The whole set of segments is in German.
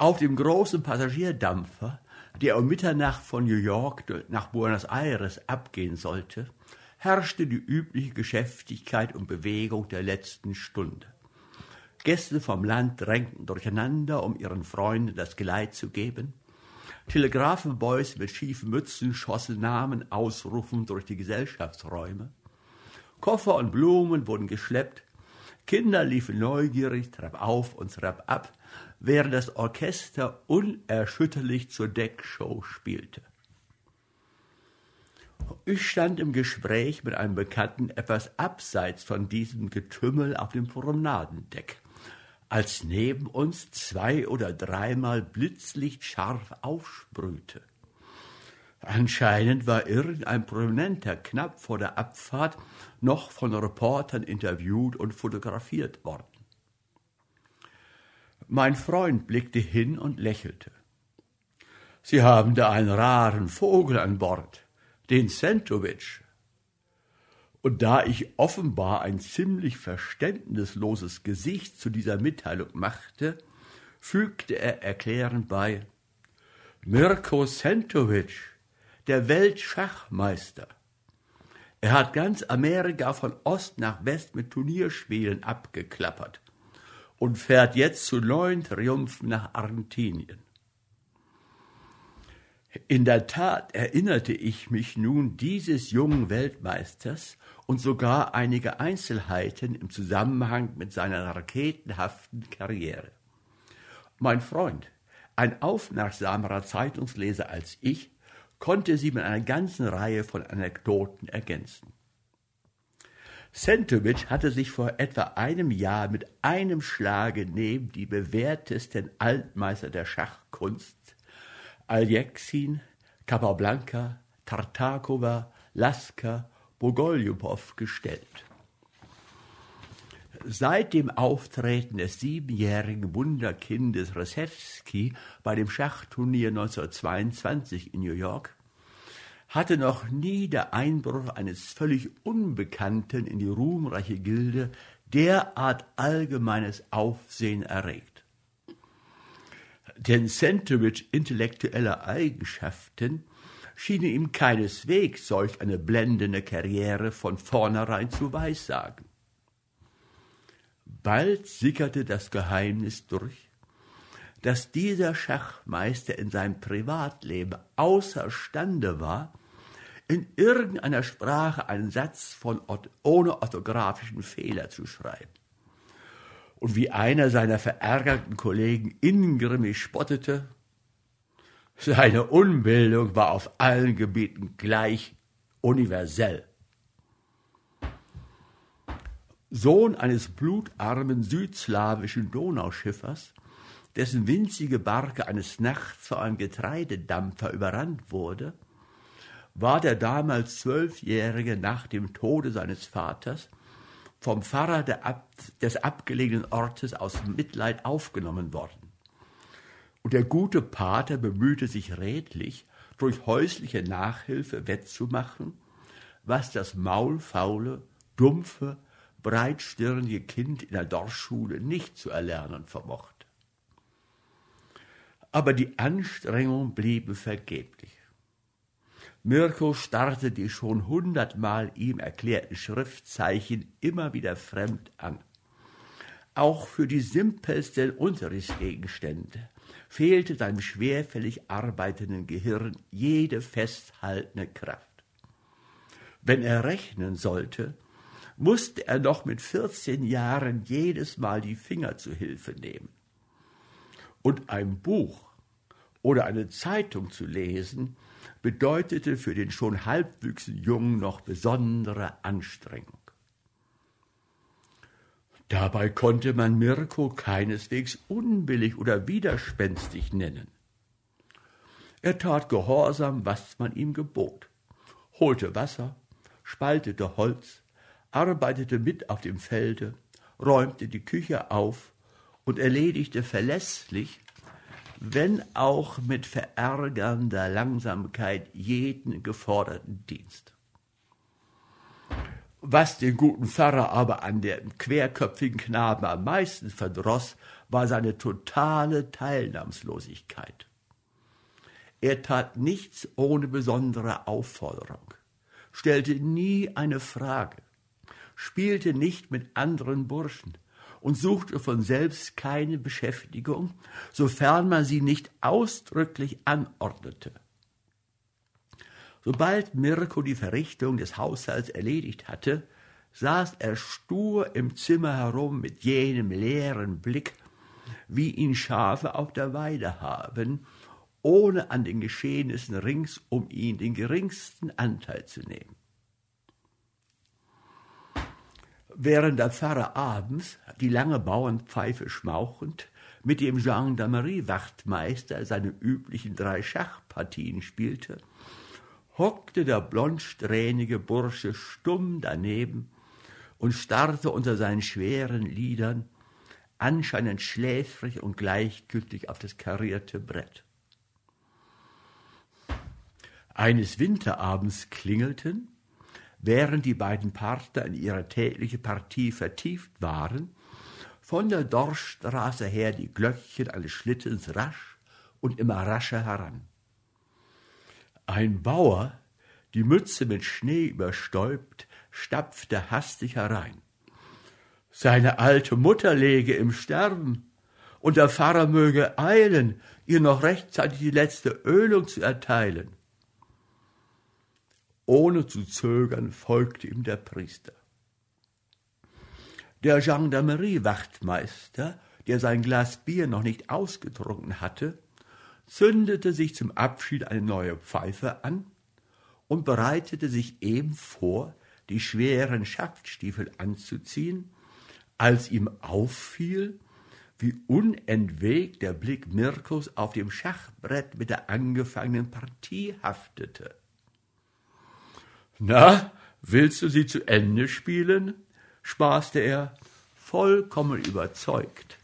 Auf dem großen Passagierdampfer, der um Mitternacht von New York nach Buenos Aires abgehen sollte, herrschte die übliche Geschäftigkeit und Bewegung der letzten Stunde. Gäste vom Land drängten durcheinander, um ihren Freunden das Geleit zu geben. Telegrafenboys mit schiefen Mützen schossen Namen ausrufend durch die Gesellschaftsräume. Koffer und Blumen wurden geschleppt. Kinder liefen neugierig treppauf und treppab, während das Orchester unerschütterlich zur Deckshow spielte. Ich stand im Gespräch mit einem Bekannten etwas abseits von diesem Getümmel auf dem Promenadendeck, als neben uns zwei oder dreimal Blitzlicht scharf aufsprühte. Anscheinend war irgendein Prominenter knapp vor der Abfahrt noch von Reportern interviewt und fotografiert worden. Mein Freund blickte hin und lächelte. Sie haben da einen raren Vogel an Bord, den Centowitsch. Und da ich offenbar ein ziemlich verständnisloses Gesicht zu dieser Mitteilung machte, fügte er erklärend bei Mirko Centowitsch, der Weltschachmeister. Er hat ganz Amerika von Ost nach West mit Turnierspielen abgeklappert und fährt jetzt zu neuen Triumphen nach Argentinien. In der Tat erinnerte ich mich nun dieses jungen Weltmeisters und sogar einige Einzelheiten im Zusammenhang mit seiner raketenhaften Karriere. Mein Freund, ein aufmerksamerer Zeitungsleser als ich, konnte sie mit einer ganzen Reihe von Anekdoten ergänzen. Sentovic hatte sich vor etwa einem Jahr mit einem Schlage neben die bewährtesten Altmeister der Schachkunst Alexin, Capablanca, Tartakova, Lasker, Bogoljubow gestellt. Seit dem Auftreten des siebenjährigen Wunderkindes Resewski bei dem Schachturnier 1922 in New York hatte noch nie der Einbruch eines völlig Unbekannten in die ruhmreiche Gilde derart allgemeines Aufsehen erregt. Denn Centowitsch intellektueller Eigenschaften schienen ihm keineswegs solch eine blendende Karriere von vornherein zu weissagen. Bald sickerte das Geheimnis durch, dass dieser Schachmeister in seinem Privatleben außerstande war, in irgendeiner Sprache einen Satz von, ohne orthografischen Fehler zu schreiben. Und wie einer seiner verärgerten Kollegen ingrimmig spottete, seine Unbildung war auf allen Gebieten gleich universell. Sohn eines blutarmen südslawischen Donauschiffers, dessen winzige Barke eines Nachts vor einem Getreidedampfer überrannt wurde, war der damals Zwölfjährige nach dem Tode seines Vaters vom Pfarrer des abgelegenen Ortes aus Mitleid aufgenommen worden. Und der gute Pater bemühte sich redlich, durch häusliche Nachhilfe wettzumachen, was das maulfaule, dumpfe, breitstirnige Kind in der Dorfschule nicht zu erlernen vermochte. Aber die Anstrengungen blieben vergeblich. Mirko starrte die schon hundertmal ihm erklärten Schriftzeichen immer wieder fremd an. Auch für die simpelsten Unterrichtsgegenstände fehlte seinem schwerfällig arbeitenden Gehirn jede festhaltende Kraft. Wenn er rechnen sollte, musste er noch mit vierzehn Jahren jedes Mal die Finger zu Hilfe nehmen. Und ein Buch oder eine Zeitung zu lesen, bedeutete für den schon halbwüchsigen Jungen noch besondere Anstrengung. Dabei konnte man Mirko keineswegs unbillig oder widerspenstig nennen. Er tat gehorsam, was man ihm gebot, holte Wasser, spaltete Holz, arbeitete mit auf dem Felde, räumte die Küche auf und erledigte verlässlich wenn auch mit verärgernder Langsamkeit jeden geforderten Dienst. Was den guten Pfarrer aber an dem querköpfigen Knaben am meisten verdroß, war seine totale Teilnahmslosigkeit. Er tat nichts ohne besondere Aufforderung, stellte nie eine Frage, spielte nicht mit anderen Burschen und suchte von selbst keine Beschäftigung, sofern man sie nicht ausdrücklich anordnete. Sobald Mirko die Verrichtung des Haushalts erledigt hatte, saß er stur im Zimmer herum mit jenem leeren Blick, wie ihn Schafe auf der Weide haben, ohne an den Geschehnissen rings um ihn den geringsten Anteil zu nehmen. Während der Pfarrer abends, die lange Bauernpfeife schmauchend, mit dem Gendarmerie-Wachtmeister seine üblichen drei Schachpartien spielte, hockte der blondsträhnige Bursche stumm daneben und starrte unter seinen schweren Lidern, anscheinend schläfrig und gleichgültig auf das karierte Brett. Eines Winterabends klingelten, während die beiden Partner in ihre tägliche Partie vertieft waren, von der Dorfstraße her die Glöckchen eines Schlittens rasch und immer rascher heran. Ein Bauer, die Mütze mit Schnee überstäubt, stapfte hastig herein. Seine alte Mutter läge im Sterben, und der Pfarrer möge eilen, ihr noch rechtzeitig die letzte Ölung zu erteilen. Ohne zu zögern folgte ihm der Priester. Der Gendarmerie-Wachtmeister, der sein Glas Bier noch nicht ausgetrunken hatte, zündete sich zum Abschied eine neue Pfeife an und bereitete sich eben vor, die schweren Schaftstiefel anzuziehen, als ihm auffiel, wie unentwegt der Blick Mirkos auf dem Schachbrett mit der angefangenen Partie haftete. Na, willst du sie zu Ende spielen? spaßte er, vollkommen überzeugt,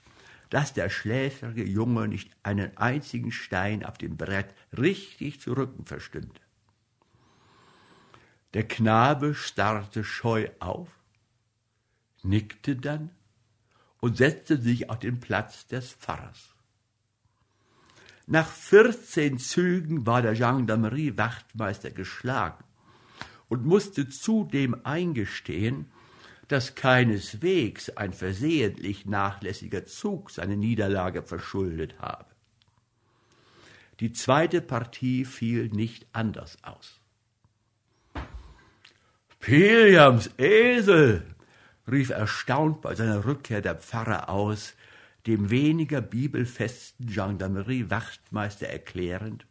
dass der schläfrige Junge nicht einen einzigen Stein auf dem Brett richtig zu rücken verstünde. Der Knabe starrte scheu auf, nickte dann und setzte sich auf den Platz des Pfarrers. Nach vierzehn Zügen war der Gendarmerie-Wachtmeister geschlagen und musste zudem eingestehen, dass keineswegs ein versehentlich nachlässiger Zug seine Niederlage verschuldet habe. Die zweite Partie fiel nicht anders aus. Pilliams Esel, rief erstaunt bei seiner Rückkehr der Pfarrer aus, dem weniger bibelfesten Gendarmerie-Wachtmeister erklärend.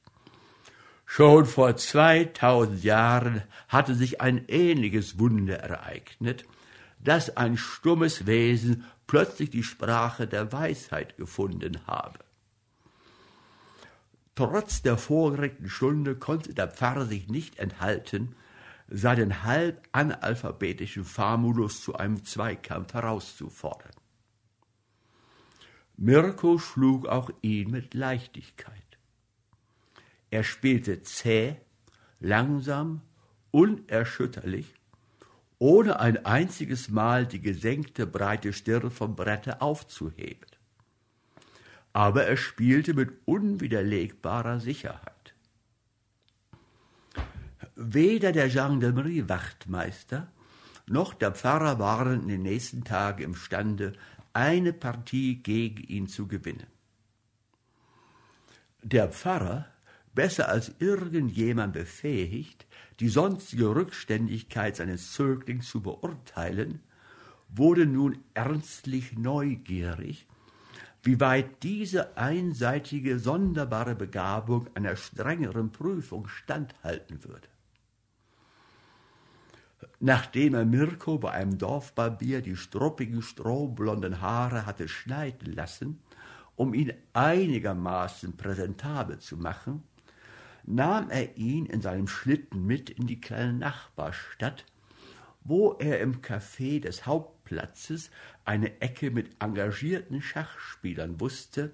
Schon vor zweitausend Jahren hatte sich ein ähnliches Wunder ereignet, dass ein stummes Wesen plötzlich die Sprache der Weisheit gefunden habe. Trotz der vorgeregten Stunde konnte der Pfarrer sich nicht enthalten, seinen halb analphabetischen Famulus zu einem Zweikampf herauszufordern. Mirko schlug auch ihn mit Leichtigkeit. Er spielte zäh, langsam, unerschütterlich, ohne ein einziges Mal die gesenkte breite Stirn vom Brette aufzuheben. Aber er spielte mit unwiderlegbarer Sicherheit. Weder der Gendarmerie-Wachtmeister noch der Pfarrer waren in den nächsten Tagen imstande, eine Partie gegen ihn zu gewinnen. Der Pfarrer, besser als irgendjemand befähigt, die sonstige Rückständigkeit seines Zöglings zu beurteilen, wurde nun ernstlich neugierig, wie weit diese einseitige, sonderbare Begabung einer strengeren Prüfung standhalten würde. Nachdem er Mirko bei einem Dorfbarbier die struppigen, strohblonden Haare hatte schneiden lassen, um ihn einigermaßen präsentabel zu machen, nahm er ihn in seinem Schlitten mit in die kleine Nachbarstadt, wo er im Café des Hauptplatzes eine Ecke mit engagierten Schachspielern wusste,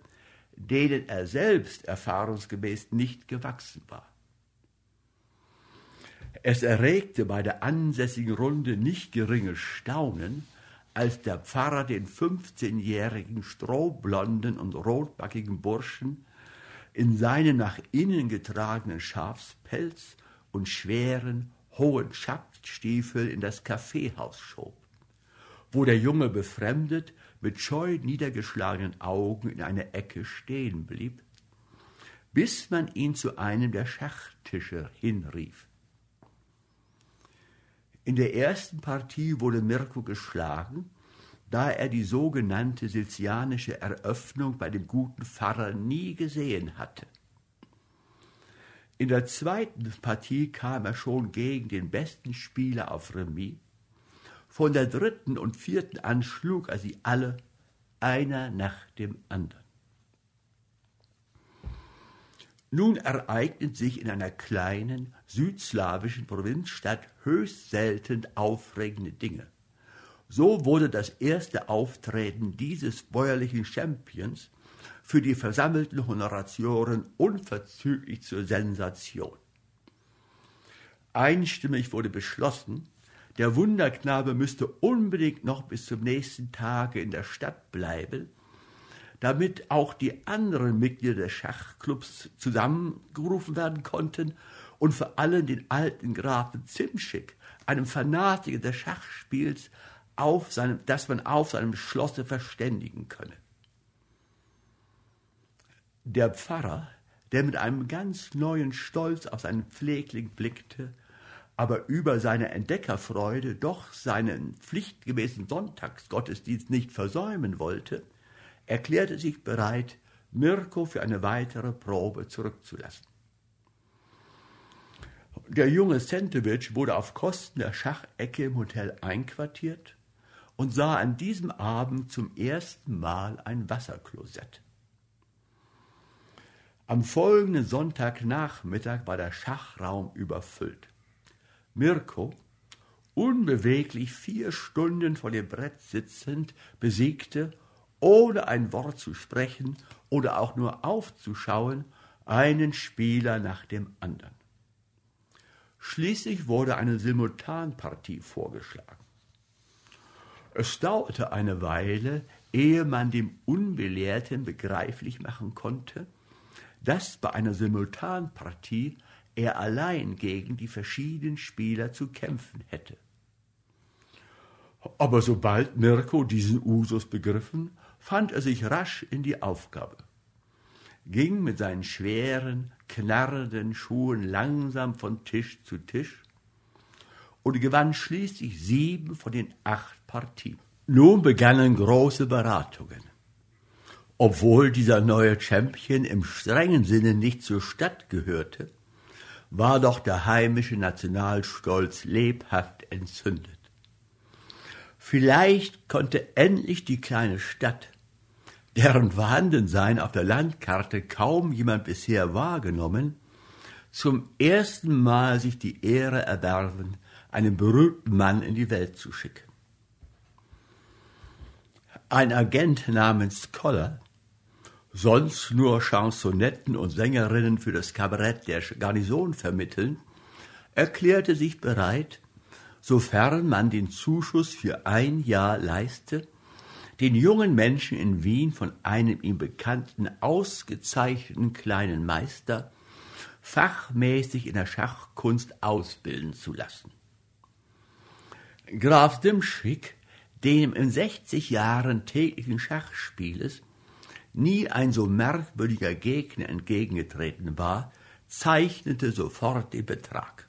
denen er selbst erfahrungsgemäß nicht gewachsen war. Es erregte bei der ansässigen Runde nicht geringes Staunen, als der Pfarrer den 15-jährigen strohblonden und rotbackigen Burschen in seinem nach innen getragenen Schafspelz und schweren, hohen Schaftstiefel in das Kaffeehaus schob, wo der Junge befremdet mit scheu niedergeschlagenen Augen in einer Ecke stehen blieb, bis man ihn zu einem der Schachtische hinrief. In der ersten Partie wurde Mirko geschlagen, da er die sogenannte silzianische Eröffnung bei dem guten Pfarrer nie gesehen hatte. In der zweiten Partie kam er schon gegen den besten Spieler auf Remis. Von der dritten und vierten an schlug er sie alle, einer nach dem anderen. Nun ereignet sich in einer kleinen südslawischen Provinzstadt höchst selten aufregende Dinge. So wurde das erste Auftreten dieses bäuerlichen Champions für die versammelten Honoratioren unverzüglich zur Sensation. Einstimmig wurde beschlossen, der Wunderknabe müsste unbedingt noch bis zum nächsten Tage in der Stadt bleiben, damit auch die anderen Mitglieder des Schachclubs zusammengerufen werden konnten und vor allem den alten Grafen Zimschick, einem Fanatiker des Schachspiels, auf seinem, dass man auf seinem Schlosse verständigen könne. Der Pfarrer, der mit einem ganz neuen Stolz auf seinen Pflegling blickte, aber über seine Entdeckerfreude doch seinen pflichtgemäßen Sonntagsgottesdienst nicht versäumen wollte, erklärte sich bereit, Mirko für eine weitere Probe zurückzulassen. Der junge Sentewitsch wurde auf Kosten der Schachecke im Hotel einquartiert und sah an diesem Abend zum ersten Mal ein Wasserklosett. Am folgenden Sonntagnachmittag war der Schachraum überfüllt. Mirko, unbeweglich vier Stunden vor dem Brett sitzend, besiegte, ohne ein Wort zu sprechen oder auch nur aufzuschauen, einen Spieler nach dem anderen. Schließlich wurde eine Simultanpartie vorgeschlagen. Es dauerte eine Weile, ehe man dem Unbelehrten begreiflich machen konnte, dass bei einer Simultanpartie er allein gegen die verschiedenen Spieler zu kämpfen hätte. Aber sobald Mirko diesen Usus begriffen, fand er sich rasch in die Aufgabe, ging mit seinen schweren, knarrenden Schuhen langsam von Tisch zu Tisch und gewann schließlich sieben von den acht Partien. Nun begannen große Beratungen. Obwohl dieser neue Champion im strengen Sinne nicht zur Stadt gehörte, war doch der heimische Nationalstolz lebhaft entzündet. Vielleicht konnte endlich die kleine Stadt, deren Vorhandensein auf der Landkarte kaum jemand bisher wahrgenommen, zum ersten Mal sich die Ehre erwerben, einen berühmten Mann in die Welt zu schicken. Ein Agent namens Koller, sonst nur Chansonetten und Sängerinnen für das Kabarett der Garnison vermitteln, erklärte sich bereit, sofern man den Zuschuss für ein Jahr leiste, den jungen Menschen in Wien von einem ihm bekannten ausgezeichneten kleinen Meister fachmäßig in der Schachkunst ausbilden zu lassen. Graf Dimschick, dem in 60 Jahren täglichen Schachspieles nie ein so merkwürdiger Gegner entgegengetreten war, zeichnete sofort den Betrag.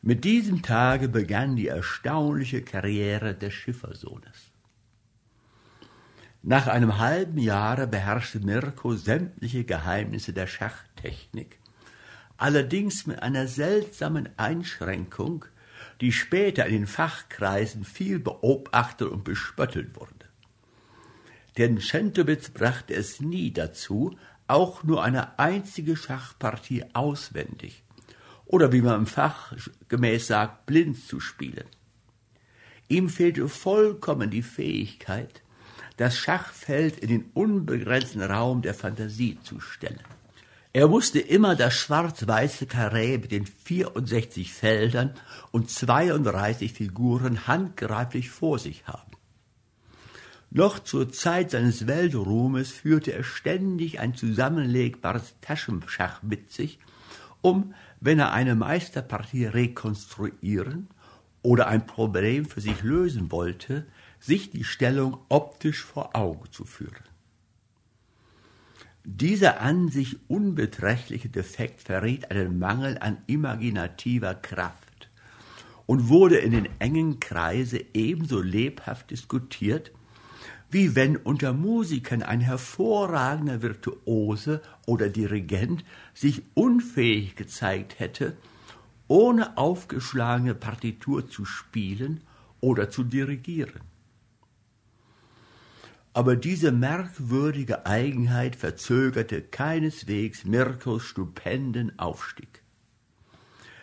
Mit diesem Tage begann die erstaunliche Karriere des Schiffersohnes. Nach einem halben Jahre beherrschte Mirko sämtliche Geheimnisse der Schachtechnik, allerdings mit einer seltsamen Einschränkung, die später in den Fachkreisen viel beobachtet und bespöttelt wurde. Denn Schentowitz brachte es nie dazu, auch nur eine einzige Schachpartie auswendig oder wie man im Fach gemäß sagt, blind zu spielen. Ihm fehlte vollkommen die Fähigkeit, das Schachfeld in den unbegrenzten Raum der Fantasie zu stellen. Er musste immer das schwarz-weiße Karree mit den 64 Feldern und 32 Figuren handgreiflich vor sich haben. Noch zur Zeit seines Weltruhmes führte er ständig ein zusammenlegbares Taschenschach mit sich, um, wenn er eine Meisterpartie rekonstruieren oder ein Problem für sich lösen wollte, sich die Stellung optisch vor Augen zu führen. Dieser an sich unbeträchtliche Defekt verriet einen Mangel an imaginativer Kraft und wurde in den engen Kreise ebenso lebhaft diskutiert, wie wenn unter Musikern ein hervorragender Virtuose oder Dirigent sich unfähig gezeigt hätte, ohne aufgeschlagene Partitur zu spielen oder zu dirigieren. Aber diese merkwürdige Eigenheit verzögerte keineswegs Mirkos stupenden Aufstieg.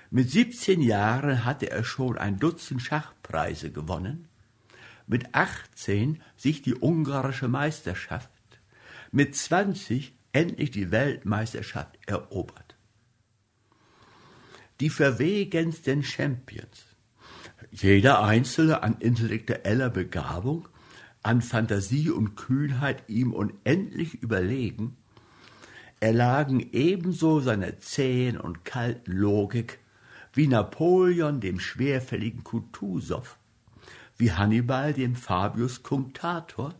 Mit 17 Jahren hatte er schon ein Dutzend Schachpreise gewonnen, mit 18 sich die ungarische Meisterschaft, mit 20 endlich die Weltmeisterschaft erobert. Die verwegensten Champions, jeder einzelne an intellektueller Begabung an Fantasie und Kühnheit ihm unendlich überlegen, erlagen ebenso seiner zähen und kalten Logik wie Napoleon dem schwerfälligen Kutusow, wie Hannibal dem Fabius Cunctator,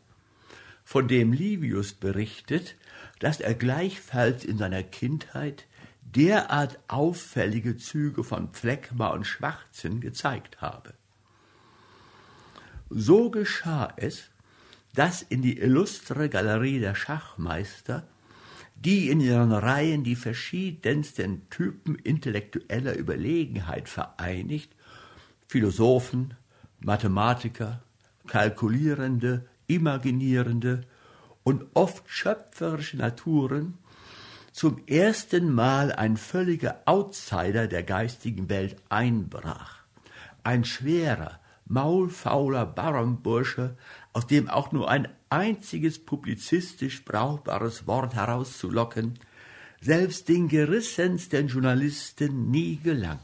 von dem Livius berichtet, dass er gleichfalls in seiner Kindheit derart auffällige Züge von Phlegma und Schwachsinn gezeigt habe. So geschah es, dass in die illustre Galerie der Schachmeister, die in ihren Reihen die verschiedensten Typen intellektueller Überlegenheit vereinigt, Philosophen, Mathematiker, kalkulierende, imaginierende und oft schöpferische Naturen zum ersten Mal ein völliger Outsider der geistigen Welt einbrach. Ein schwerer, maulfauler Bauernbursche, aus dem auch nur ein einziges publizistisch brauchbares Wort herauszulocken, selbst den gerissensten Journalisten nie gelang.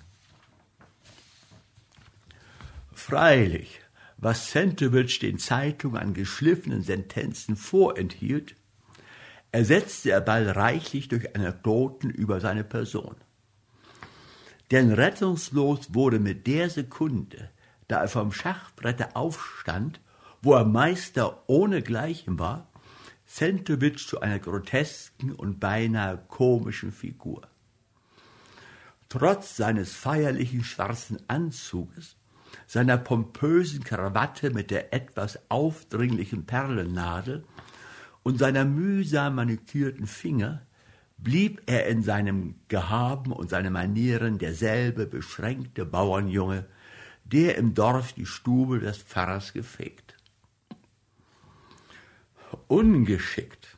Freilich, was Sentewitsch den Zeitungen an geschliffenen Sentenzen vorenthielt, ersetzte er bald reichlich durch Anekdoten über seine Person. Denn rettungslos wurde mit der Sekunde, da er vom Schachbrette aufstand, wo er Meister ohnegleichen war, Sentowitsch zu einer grotesken und beinahe komischen Figur. Trotz seines feierlichen schwarzen Anzuges, seiner pompösen Krawatte mit der etwas aufdringlichen Perlennadel und seiner mühsam manikürten Finger blieb er in seinem Gehaben und seinen Manieren derselbe beschränkte Bauernjunge, der im Dorf die Stube des Pfarrers gefegt. Ungeschickt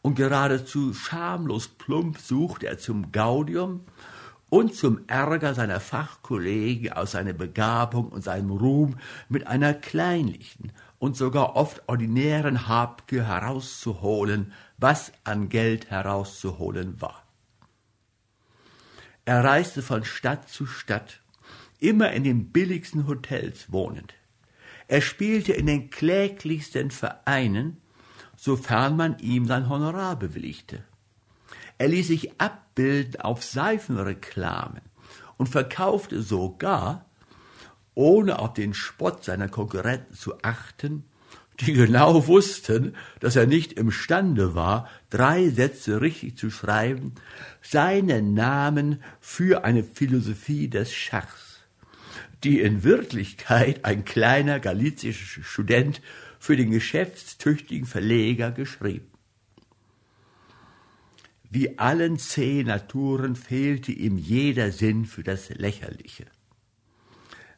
und geradezu schamlos plump suchte er zum Gaudium und zum Ärger seiner Fachkollegen aus seiner Begabung und seinem Ruhm mit einer kleinlichen und sogar oft ordinären Habgier herauszuholen, was an Geld herauszuholen war. Er reiste von Stadt zu Stadt, immer in den billigsten Hotels wohnend. Er spielte in den kläglichsten Vereinen, sofern man ihm sein Honorar bewilligte. Er ließ sich abbilden auf Seifenreklamen und verkaufte sogar, ohne auf den Spott seiner Konkurrenten zu achten, die genau wussten, dass er nicht imstande war, drei Sätze richtig zu schreiben, seinen Namen für eine Philosophie des Schachs die in Wirklichkeit ein kleiner galizischer Student für den geschäftstüchtigen Verleger geschrieben. Wie allen zehn Naturen fehlte ihm jeder Sinn für das Lächerliche.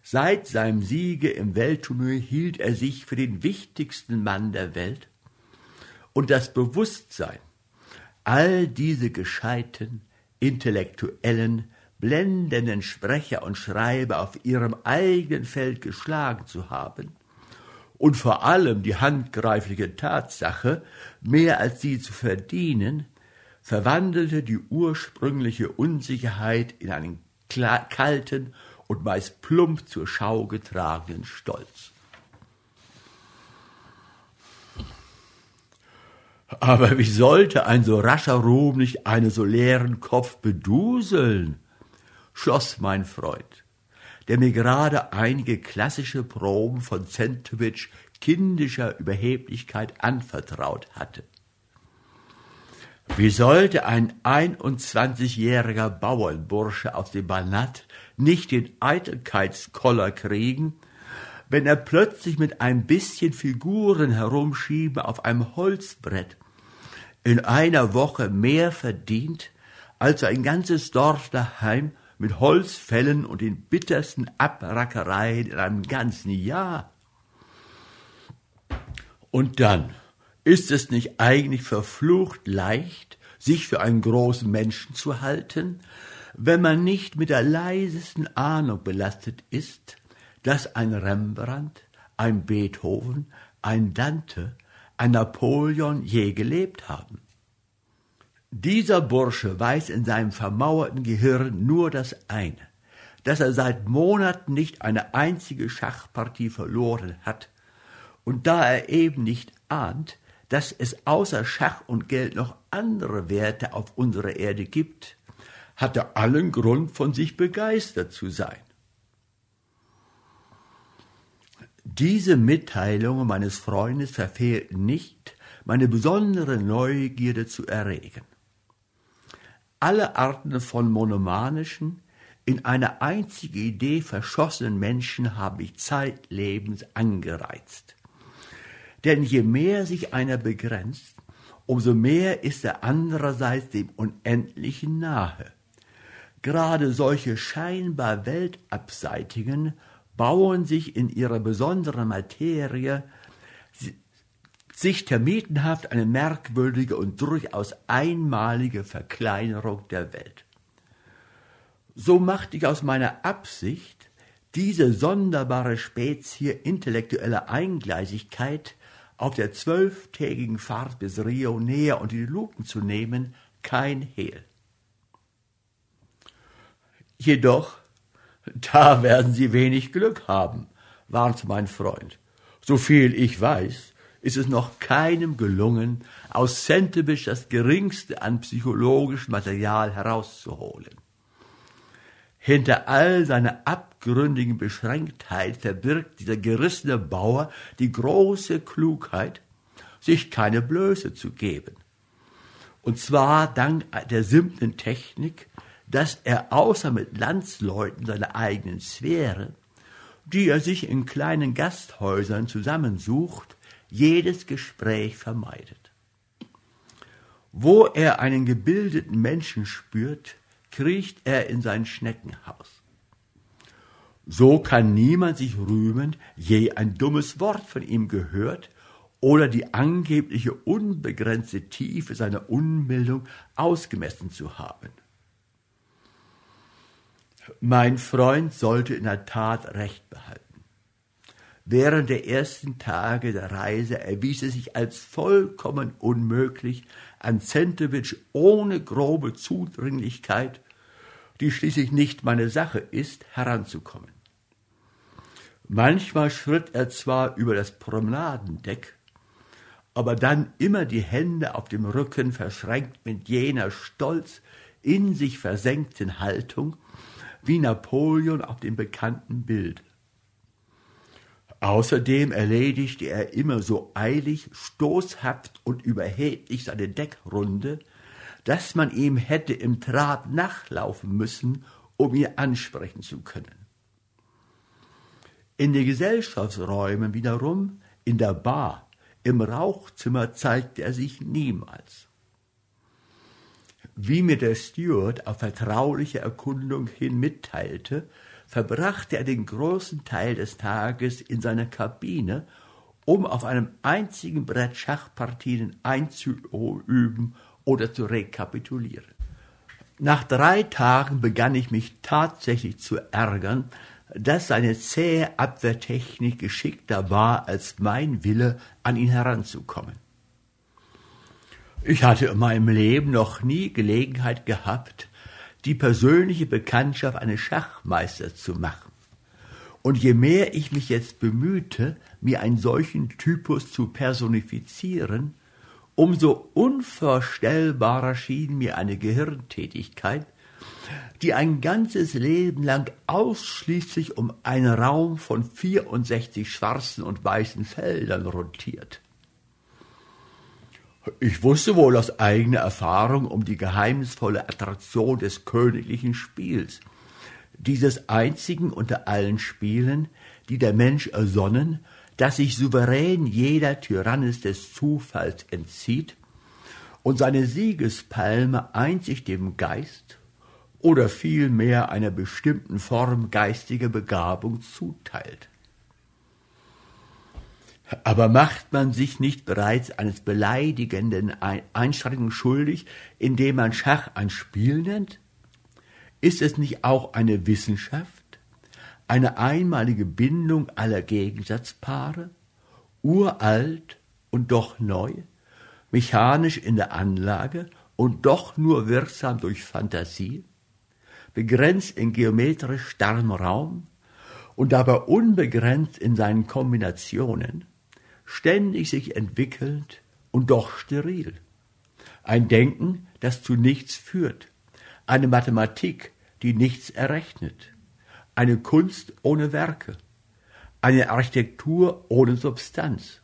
Seit seinem Siege im Weltturnier hielt er sich für den wichtigsten Mann der Welt, und das Bewusstsein, all diese gescheiten, intellektuellen, blendenden Sprecher und Schreiber auf ihrem eigenen Feld geschlagen zu haben und vor allem die handgreifliche Tatsache, mehr als sie zu verdienen, verwandelte die ursprüngliche Unsicherheit in einen kalten und meist plump zur Schau getragenen Stolz. Aber wie sollte ein so rascher Ruhm nicht einen so leeren Kopf beduseln? schloss mein Freund, der mir gerade einige klassische Proben von Zentowitsch kindischer Überheblichkeit anvertraut hatte. Wie sollte ein 21-jähriger Bauernbursche aus dem Banat nicht den Eitelkeitskoller kriegen, wenn er plötzlich mit ein bisschen Figuren herumschieben auf einem Holzbrett in einer Woche mehr verdient, als ein ganzes Dorf daheim mit Holzfällen und den bittersten Abrackereien in einem ganzen Jahr. Und dann ist es nicht eigentlich verflucht leicht, sich für einen großen Menschen zu halten, wenn man nicht mit der leisesten Ahnung belastet ist, dass ein Rembrandt, ein Beethoven, ein Dante, ein Napoleon je gelebt haben. Dieser Bursche weiß in seinem vermauerten Gehirn nur das eine, dass er seit Monaten nicht eine einzige Schachpartie verloren hat, und da er eben nicht ahnt, dass es außer Schach und Geld noch andere Werte auf unserer Erde gibt, hat er allen Grund, von sich begeistert zu sein. Diese Mitteilungen meines Freundes verfehlten nicht, meine besondere Neugierde zu erregen. Alle Arten von monomanischen, in eine einzige Idee verschossenen Menschen habe ich zeitlebens angereizt. Denn je mehr sich einer begrenzt, umso mehr ist er andererseits dem Unendlichen nahe. Gerade solche scheinbar Weltabseitigen bauen sich in ihrer besonderen Materie sich termitenhaft eine merkwürdige und durchaus einmalige Verkleinerung der Welt. So machte ich aus meiner Absicht, diese sonderbare Spezie intellektueller Eingleisigkeit auf der zwölftägigen Fahrt bis Rio näher unter die Lupen zu nehmen, kein Hehl. Jedoch, da werden Sie wenig Glück haben, warnte mein Freund. So viel ich weiß, ist es noch keinem gelungen, aus Sentebisch das geringste an psychologischem Material herauszuholen. Hinter all seiner abgründigen Beschränktheit verbirgt dieser gerissene Bauer die große Klugheit, sich keine Blöße zu geben. Und zwar dank der simplen Technik, dass er außer mit Landsleuten seiner eigenen Sphäre, die er sich in kleinen Gasthäusern zusammensucht, jedes Gespräch vermeidet. Wo er einen gebildeten Menschen spürt, kriecht er in sein Schneckenhaus. So kann niemand sich rühmen, je ein dummes Wort von ihm gehört oder die angebliche unbegrenzte Tiefe seiner Unbildung ausgemessen zu haben. Mein Freund sollte in der Tat recht behalten. Während der ersten Tage der Reise erwies es sich als vollkommen unmöglich, an Zentowitsch ohne grobe Zudringlichkeit die schließlich nicht meine Sache ist, heranzukommen. Manchmal schritt er zwar über das Promenadendeck, aber dann immer die Hände auf dem Rücken verschränkt mit jener stolz in sich versenkten Haltung, wie Napoleon auf dem bekannten Bild. Außerdem erledigte er immer so eilig, stoßhaft und überheblich seine Deckrunde, dass man ihm hätte im Trab nachlaufen müssen, um ihn ansprechen zu können. In den Gesellschaftsräumen wiederum, in der Bar, im Rauchzimmer zeigte er sich niemals. Wie mir der Steward auf vertrauliche Erkundung hin mitteilte, verbrachte er den großen Teil des Tages in seiner Kabine, um auf einem einzigen Brett Schachpartien einzuüben oder zu rekapitulieren. Nach drei Tagen begann ich mich tatsächlich zu ärgern, dass seine zähe Abwehrtechnik geschickter war als mein Wille, an ihn heranzukommen. Ich hatte in meinem Leben noch nie Gelegenheit gehabt, die persönliche Bekanntschaft eines Schachmeisters zu machen. Und je mehr ich mich jetzt bemühte, mir einen solchen Typus zu personifizieren, umso unvorstellbarer schien mir eine Gehirntätigkeit, die ein ganzes Leben lang ausschließlich um einen Raum von 64 schwarzen und weißen Feldern rotiert. Ich wusste wohl aus eigener Erfahrung um die geheimnisvolle Attraktion des königlichen Spiels, dieses einzigen unter allen Spielen, die der Mensch ersonnen, das sich souverän jeder Tyrannis des Zufalls entzieht und seine Siegespalme einzig dem Geist oder vielmehr einer bestimmten Form geistiger Begabung zuteilt. Aber macht man sich nicht bereits eines beleidigenden Einschränkungen schuldig, indem man Schach ein Spiel nennt? Ist es nicht auch eine Wissenschaft, eine einmalige Bindung aller Gegensatzpaare, uralt und doch neu, mechanisch in der Anlage und doch nur wirksam durch Fantasie, begrenzt in geometrisch starrem Raum? Und dabei unbegrenzt in seinen Kombinationen, ständig sich entwickelnd und doch steril. Ein Denken, das zu nichts führt, eine Mathematik, die nichts errechnet, eine Kunst ohne Werke, eine Architektur ohne Substanz.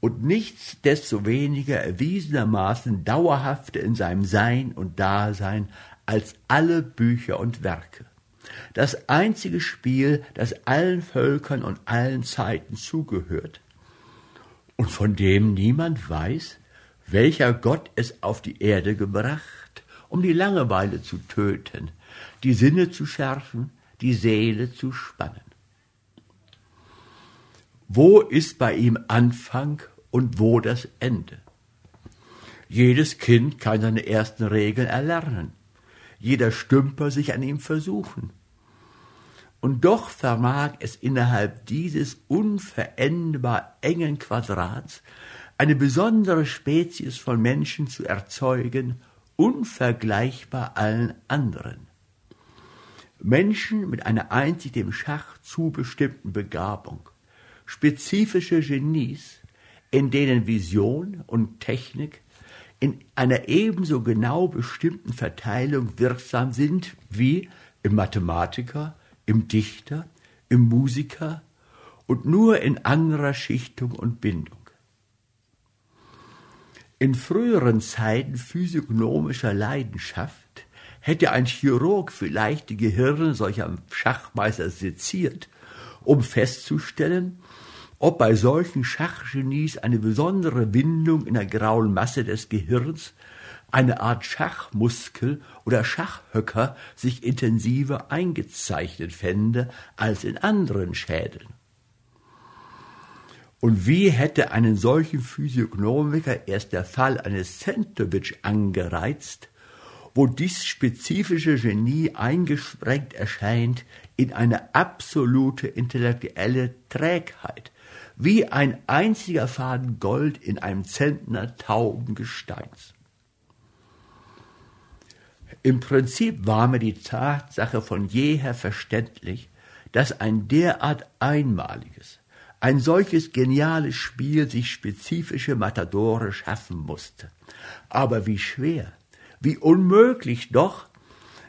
Und nichtsdestoweniger erwiesenermaßen dauerhafter in seinem Sein und Dasein als alle Bücher und Werke. Das einzige Spiel, das allen Völkern und allen Zeiten zugehört, und von dem niemand weiß, welcher Gott es auf die Erde gebracht, um die Langeweile zu töten, die Sinne zu schärfen, die Seele zu spannen. Wo ist bei ihm Anfang und wo das Ende? Jedes Kind kann seine ersten Regeln erlernen, jeder Stümper sich an ihm versuchen und doch vermag es innerhalb dieses unveränderbar engen Quadrats eine besondere Spezies von Menschen zu erzeugen, unvergleichbar allen anderen. Menschen mit einer einzig dem Schach zubestimmten Begabung, spezifische Genies, in denen Vision und Technik in einer ebenso genau bestimmten Verteilung wirksam sind wie im Mathematiker, im Dichter, im Musiker und nur in anderer Schichtung und Bindung. In früheren Zeiten physiognomischer Leidenschaft hätte ein Chirurg vielleicht die Gehirne solcher Schachmeister seziert, um festzustellen, ob bei solchen Schachgenies eine besondere Windung in der grauen Masse des Gehirns eine Art Schachmuskel oder Schachhöcker sich intensiver eingezeichnet fände als in anderen Schädeln. Und wie hätte einen solchen Physiognomiker erst der Fall eines Zentowitsch angereizt, wo dies spezifische Genie eingesprengt erscheint in eine absolute intellektuelle Trägheit, wie ein einziger Faden Gold in einem Zentner tauben Gesteins. Im Prinzip war mir die Tatsache von jeher verständlich, dass ein derart einmaliges, ein solches geniales Spiel sich spezifische Matadore schaffen musste. Aber wie schwer, wie unmöglich doch,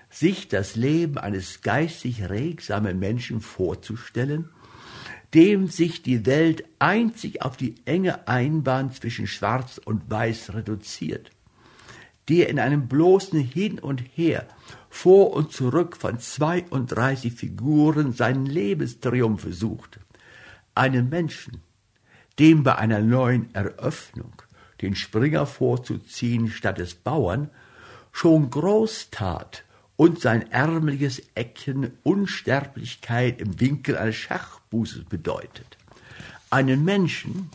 sich das Leben eines geistig regsamen Menschen vorzustellen, dem sich die Welt einzig auf die enge Einbahn zwischen Schwarz und Weiß reduziert der in einem bloßen Hin und Her vor und zurück von 32 Figuren seinen Lebenstriumph suchte. Einen Menschen, dem bei einer neuen Eröffnung den Springer vorzuziehen statt des Bauern schon groß tat und sein ärmliches Eckchen Unsterblichkeit im Winkel eines Schachbußes bedeutet. Einen Menschen,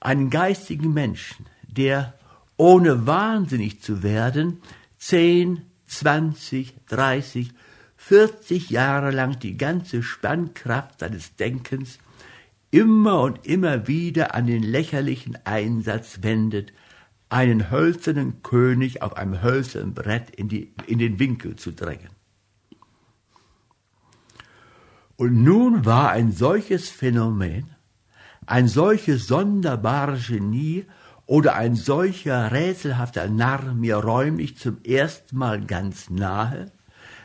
einen geistigen Menschen, der ohne wahnsinnig zu werden, zehn, zwanzig, dreißig, vierzig Jahre lang die ganze Spannkraft seines Denkens immer und immer wieder an den lächerlichen Einsatz wendet, einen hölzernen König auf einem hölzernen Brett in, die, in den Winkel zu drängen. Und nun war ein solches Phänomen, ein solches sonderbares Genie oder ein solcher rätselhafter Narr mir räumlich zum ersten Mal ganz nahe,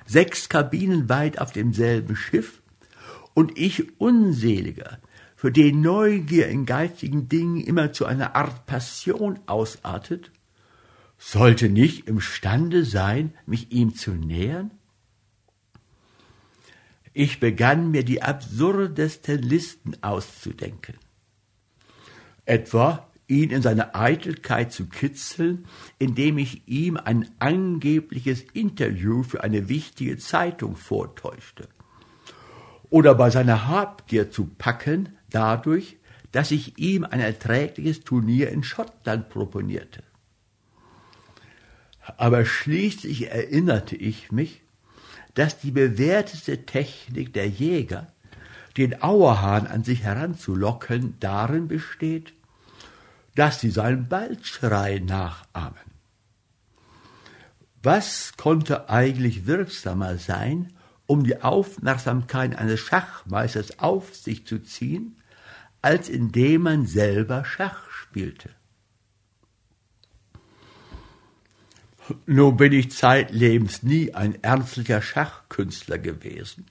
sechs Kabinen weit auf demselben Schiff, und ich unseliger, für den Neugier in geistigen Dingen immer zu einer Art Passion ausartet, sollte nicht imstande sein, mich ihm zu nähern? Ich begann mir die absurdesten Listen auszudenken. Etwa ihn in seiner Eitelkeit zu kitzeln, indem ich ihm ein angebliches Interview für eine wichtige Zeitung vortäuschte. Oder bei seiner Habgier zu packen, dadurch, dass ich ihm ein erträgliches Turnier in Schottland proponierte. Aber schließlich erinnerte ich mich, dass die bewährteste Technik der Jäger, den Auerhahn an sich heranzulocken, darin besteht, dass sie seinen Balzschrei nachahmen. Was konnte eigentlich wirksamer sein, um die Aufmerksamkeit eines Schachmeisters auf sich zu ziehen, als indem man selber Schach spielte? Nun bin ich zeitlebens nie ein ernstlicher Schachkünstler gewesen.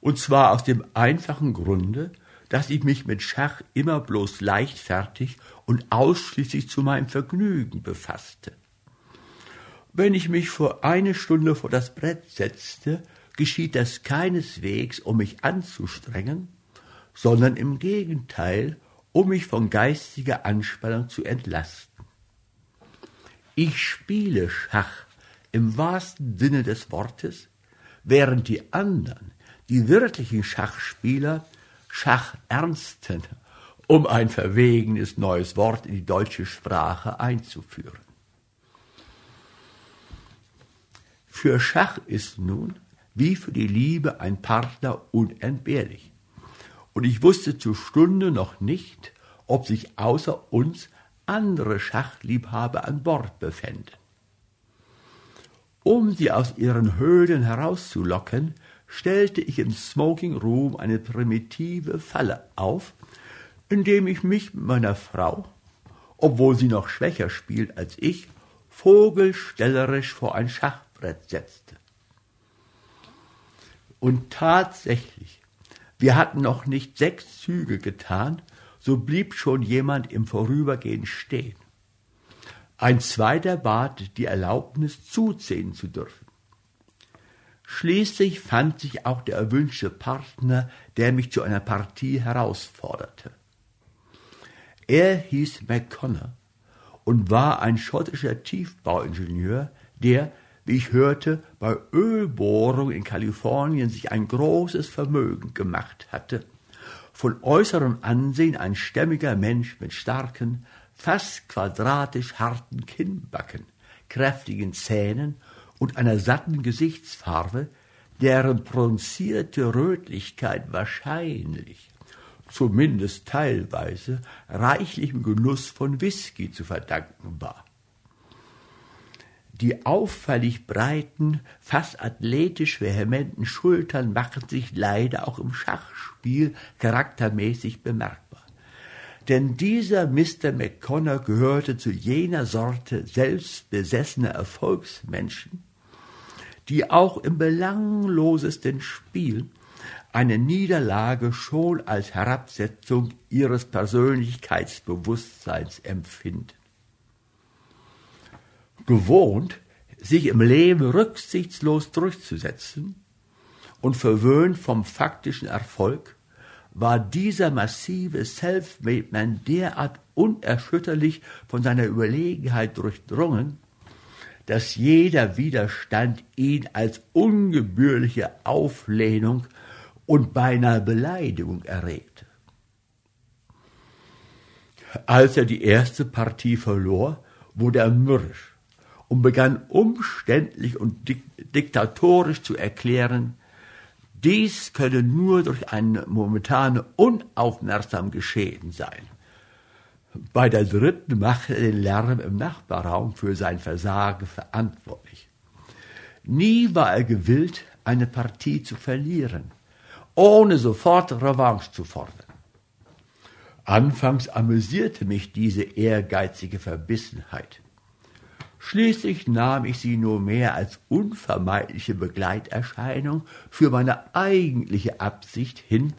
Und zwar aus dem einfachen Grunde, dass ich mich mit Schach immer bloß leichtfertig und ausschließlich zu meinem Vergnügen befasste. Wenn ich mich vor eine Stunde vor das Brett setzte, geschieht das keineswegs, um mich anzustrengen, sondern im Gegenteil, um mich von geistiger Anspannung zu entlasten. Ich spiele Schach im wahrsten Sinne des Wortes, während die anderen, die wirklichen Schachspieler, Schach ernsten, um ein verwegenes neues Wort in die deutsche Sprache einzuführen. Für Schach ist nun, wie für die Liebe, ein Partner unentbehrlich. Und ich wusste zur Stunde noch nicht, ob sich außer uns andere Schachliebhaber an Bord befänden. Um sie aus ihren Höhlen herauszulocken, stellte ich im Smoking Room eine primitive Falle auf, indem ich mich meiner Frau, obwohl sie noch schwächer spielt als ich, vogelstellerisch vor ein Schachbrett setzte. Und tatsächlich, wir hatten noch nicht sechs Züge getan, so blieb schon jemand im Vorübergehen stehen. Ein zweiter bat die Erlaubnis, zusehen zu dürfen. Schließlich fand sich auch der erwünschte Partner, der mich zu einer Partie herausforderte. Er hieß McConnor und war ein schottischer Tiefbauingenieur, der, wie ich hörte, bei Ölbohrung in Kalifornien sich ein großes Vermögen gemacht hatte. Von äußerem Ansehen ein stämmiger Mensch mit starken, fast quadratisch harten Kinnbacken, kräftigen Zähnen und einer satten Gesichtsfarbe, deren prononzierte Rötlichkeit wahrscheinlich, zumindest teilweise, reichlichem Genuss von Whisky zu verdanken war. Die auffällig breiten, fast athletisch vehementen Schultern machen sich leider auch im Schachspiel charaktermäßig bemerkbar. Denn dieser Mr. McConnor gehörte zu jener Sorte selbstbesessener Erfolgsmenschen, die auch im belanglosesten Spiel eine Niederlage schon als Herabsetzung ihres Persönlichkeitsbewusstseins empfinden. Gewohnt, sich im Leben rücksichtslos durchzusetzen und verwöhnt vom faktischen Erfolg, war dieser massive Self-Made-Man derart unerschütterlich von seiner Überlegenheit durchdrungen, dass jeder Widerstand ihn als ungebührliche Auflehnung und beinahe Beleidigung erregte. Als er die erste Partie verlor, wurde er mürrisch und begann umständlich und diktatorisch zu erklären, dies könne nur durch eine momentane Unaufmerksam geschehen sein. Bei der dritten machte er den Lärm im Nachbarraum für sein Versagen verantwortlich. Nie war er gewillt, eine Partie zu verlieren, ohne sofort Revanche zu fordern. Anfangs amüsierte mich diese ehrgeizige Verbissenheit. Schließlich nahm ich sie nur mehr als unvermeidliche Begleiterscheinung für meine eigentliche Absicht hin,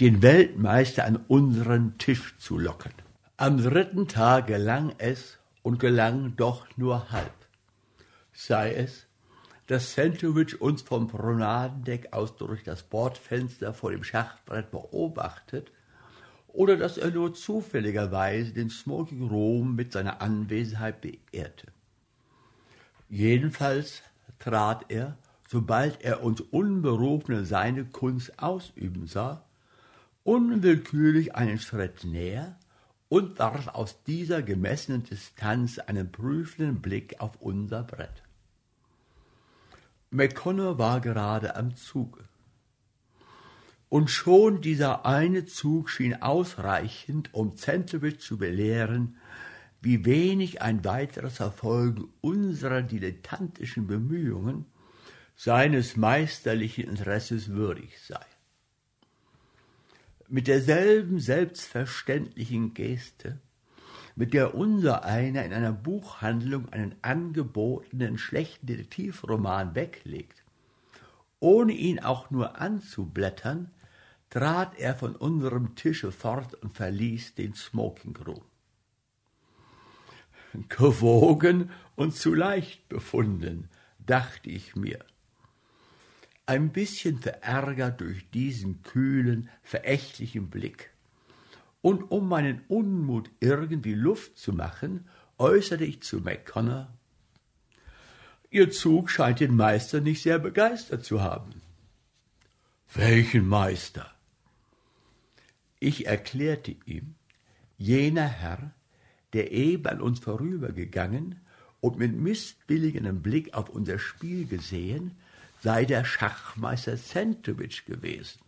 den Weltmeister an unseren Tisch zu locken. Am dritten Tag gelang es und gelang doch nur halb. Sei es, dass Sentowitsch uns vom Pronadendeck aus durch das Bordfenster vor dem Schachbrett beobachtet, oder dass er nur zufälligerweise den Smoking Room mit seiner Anwesenheit beehrte. Jedenfalls trat er, sobald er uns Unberufene seine Kunst ausüben sah, unwillkürlich einen Schritt näher und warf aus dieser gemessenen Distanz einen prüfenden Blick auf unser Brett. McConnor war gerade am Zuge. Und schon dieser eine Zug schien ausreichend, um Zentrowitsch zu belehren, wie wenig ein weiteres Erfolgen unserer dilettantischen Bemühungen seines meisterlichen Interesses würdig sei. Mit derselben selbstverständlichen Geste mit der unser einer in einer Buchhandlung einen angebotenen schlechten Detektivroman weglegt. Ohne ihn auch nur anzublättern, trat er von unserem Tische fort und verließ den Smoking Room. Gewogen und zu leicht befunden, dachte ich mir. Ein bisschen verärgert durch diesen kühlen, verächtlichen Blick und um meinen Unmut irgendwie Luft zu machen, äußerte ich zu McConnor, Ihr Zug scheint den Meister nicht sehr begeistert zu haben. Welchen Meister? Ich erklärte ihm, jener Herr, der eben an uns vorübergegangen und mit missbilligendem Blick auf unser Spiel gesehen, sei der Schachmeister Sentowitsch gewesen.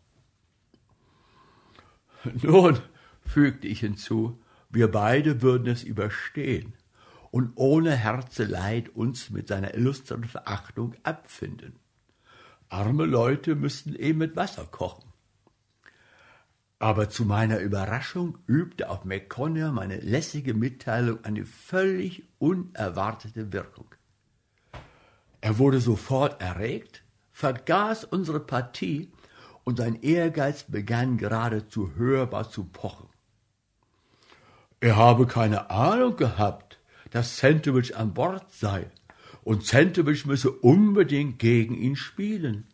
Nun, fügte ich hinzu, wir beide würden es überstehen und ohne Herzeleid uns mit seiner illustren Verachtung abfinden. Arme Leute müssten eben mit Wasser kochen. Aber zu meiner Überraschung übte auf McConnor meine lässige Mitteilung eine völlig unerwartete Wirkung. Er wurde sofort erregt, vergaß unsere Partie und sein Ehrgeiz begann geradezu hörbar zu pochen. Er habe keine Ahnung gehabt, dass Centowitsch an Bord sei und Centowitsch müsse unbedingt gegen ihn spielen.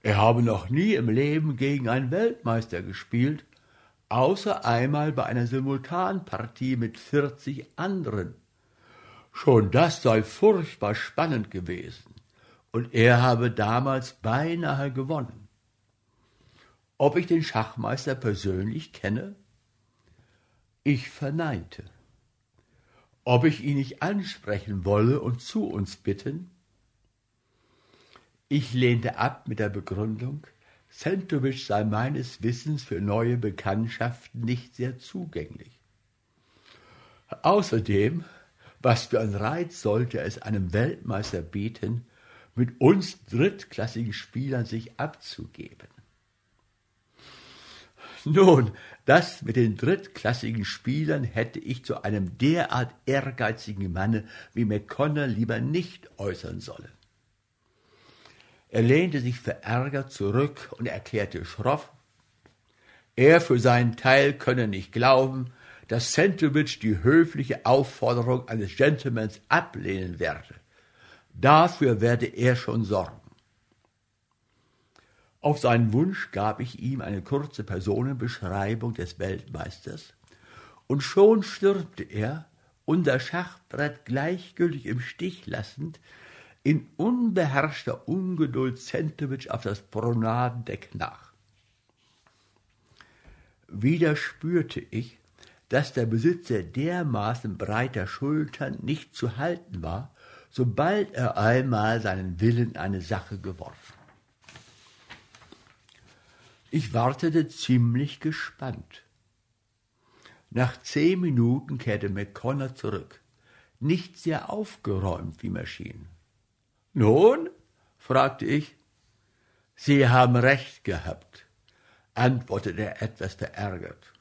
Er habe noch nie im Leben gegen einen Weltmeister gespielt, außer einmal bei einer Simultanpartie mit vierzig anderen. Schon das sei furchtbar spannend gewesen, und er habe damals beinahe gewonnen. Ob ich den Schachmeister persönlich kenne? Ich verneinte. Ob ich ihn nicht ansprechen wolle und zu uns bitten? Ich lehnte ab mit der Begründung, Sentowitsch sei meines Wissens für neue Bekanntschaften nicht sehr zugänglich. Außerdem, was für ein Reiz sollte es einem Weltmeister bieten, mit uns drittklassigen Spielern sich abzugeben? Nun, das mit den drittklassigen Spielern hätte ich zu einem derart ehrgeizigen Manne wie McConnor lieber nicht äußern sollen. Er lehnte sich verärgert zurück und erklärte schroff, er für seinen Teil könne nicht glauben, dass Sentowitsch die höfliche Aufforderung eines Gentlemans ablehnen werde. Dafür werde er schon sorgen. Auf seinen Wunsch gab ich ihm eine kurze Personenbeschreibung des Weltmeisters, und schon stürmte er, unser Schachbrett gleichgültig im Stich lassend, in unbeherrschter Ungeduld Zentowitsch auf das Pronadendeck nach. Wieder spürte ich, dass der Besitzer dermaßen breiter Schultern nicht zu halten war, sobald er einmal seinen Willen eine Sache geworfen. Ich wartete ziemlich gespannt. Nach zehn Minuten kehrte McConnor zurück, nicht sehr aufgeräumt wie Maschinen. Nun? fragte ich. Sie haben recht gehabt, antwortete er etwas verärgert.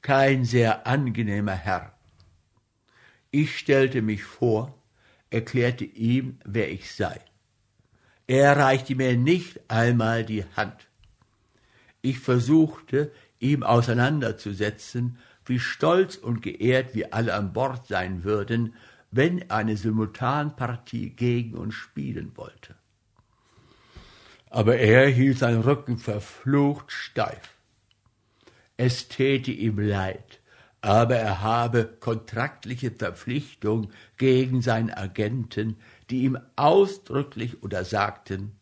Kein sehr angenehmer Herr. Ich stellte mich vor, erklärte ihm, wer ich sei. Er reichte mir nicht einmal die Hand. Ich versuchte, ihm auseinanderzusetzen, wie stolz und geehrt wir alle an Bord sein würden, wenn eine Simultanpartie gegen uns spielen wollte. Aber er hielt seinen Rücken verflucht steif. Es täte ihm leid, aber er habe kontraktliche Verpflichtung gegen seinen Agenten, die ihm ausdrücklich untersagten,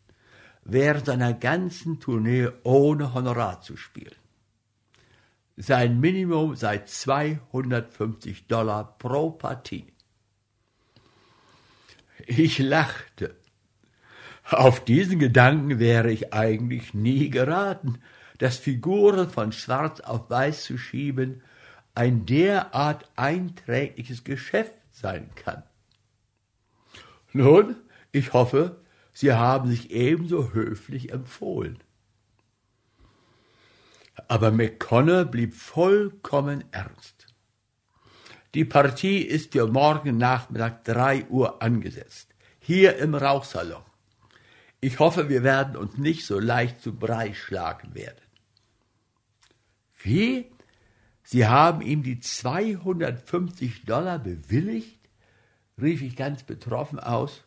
während seiner ganzen Tournee ohne Honorar zu spielen. Sein Minimum sei 250 Dollar pro Partie. Ich lachte. Auf diesen Gedanken wäre ich eigentlich nie geraten, dass Figuren von Schwarz auf Weiß zu schieben ein derart einträgliches Geschäft sein kann. Nun, ich hoffe, Sie haben sich ebenso höflich empfohlen. Aber McConnor blieb vollkommen ernst. Die Partie ist für morgen Nachmittag drei Uhr angesetzt, hier im Rauchsalon. Ich hoffe, wir werden uns nicht so leicht zu Brei schlagen werden. Wie? Sie haben ihm die 250 Dollar bewilligt? rief ich ganz betroffen aus.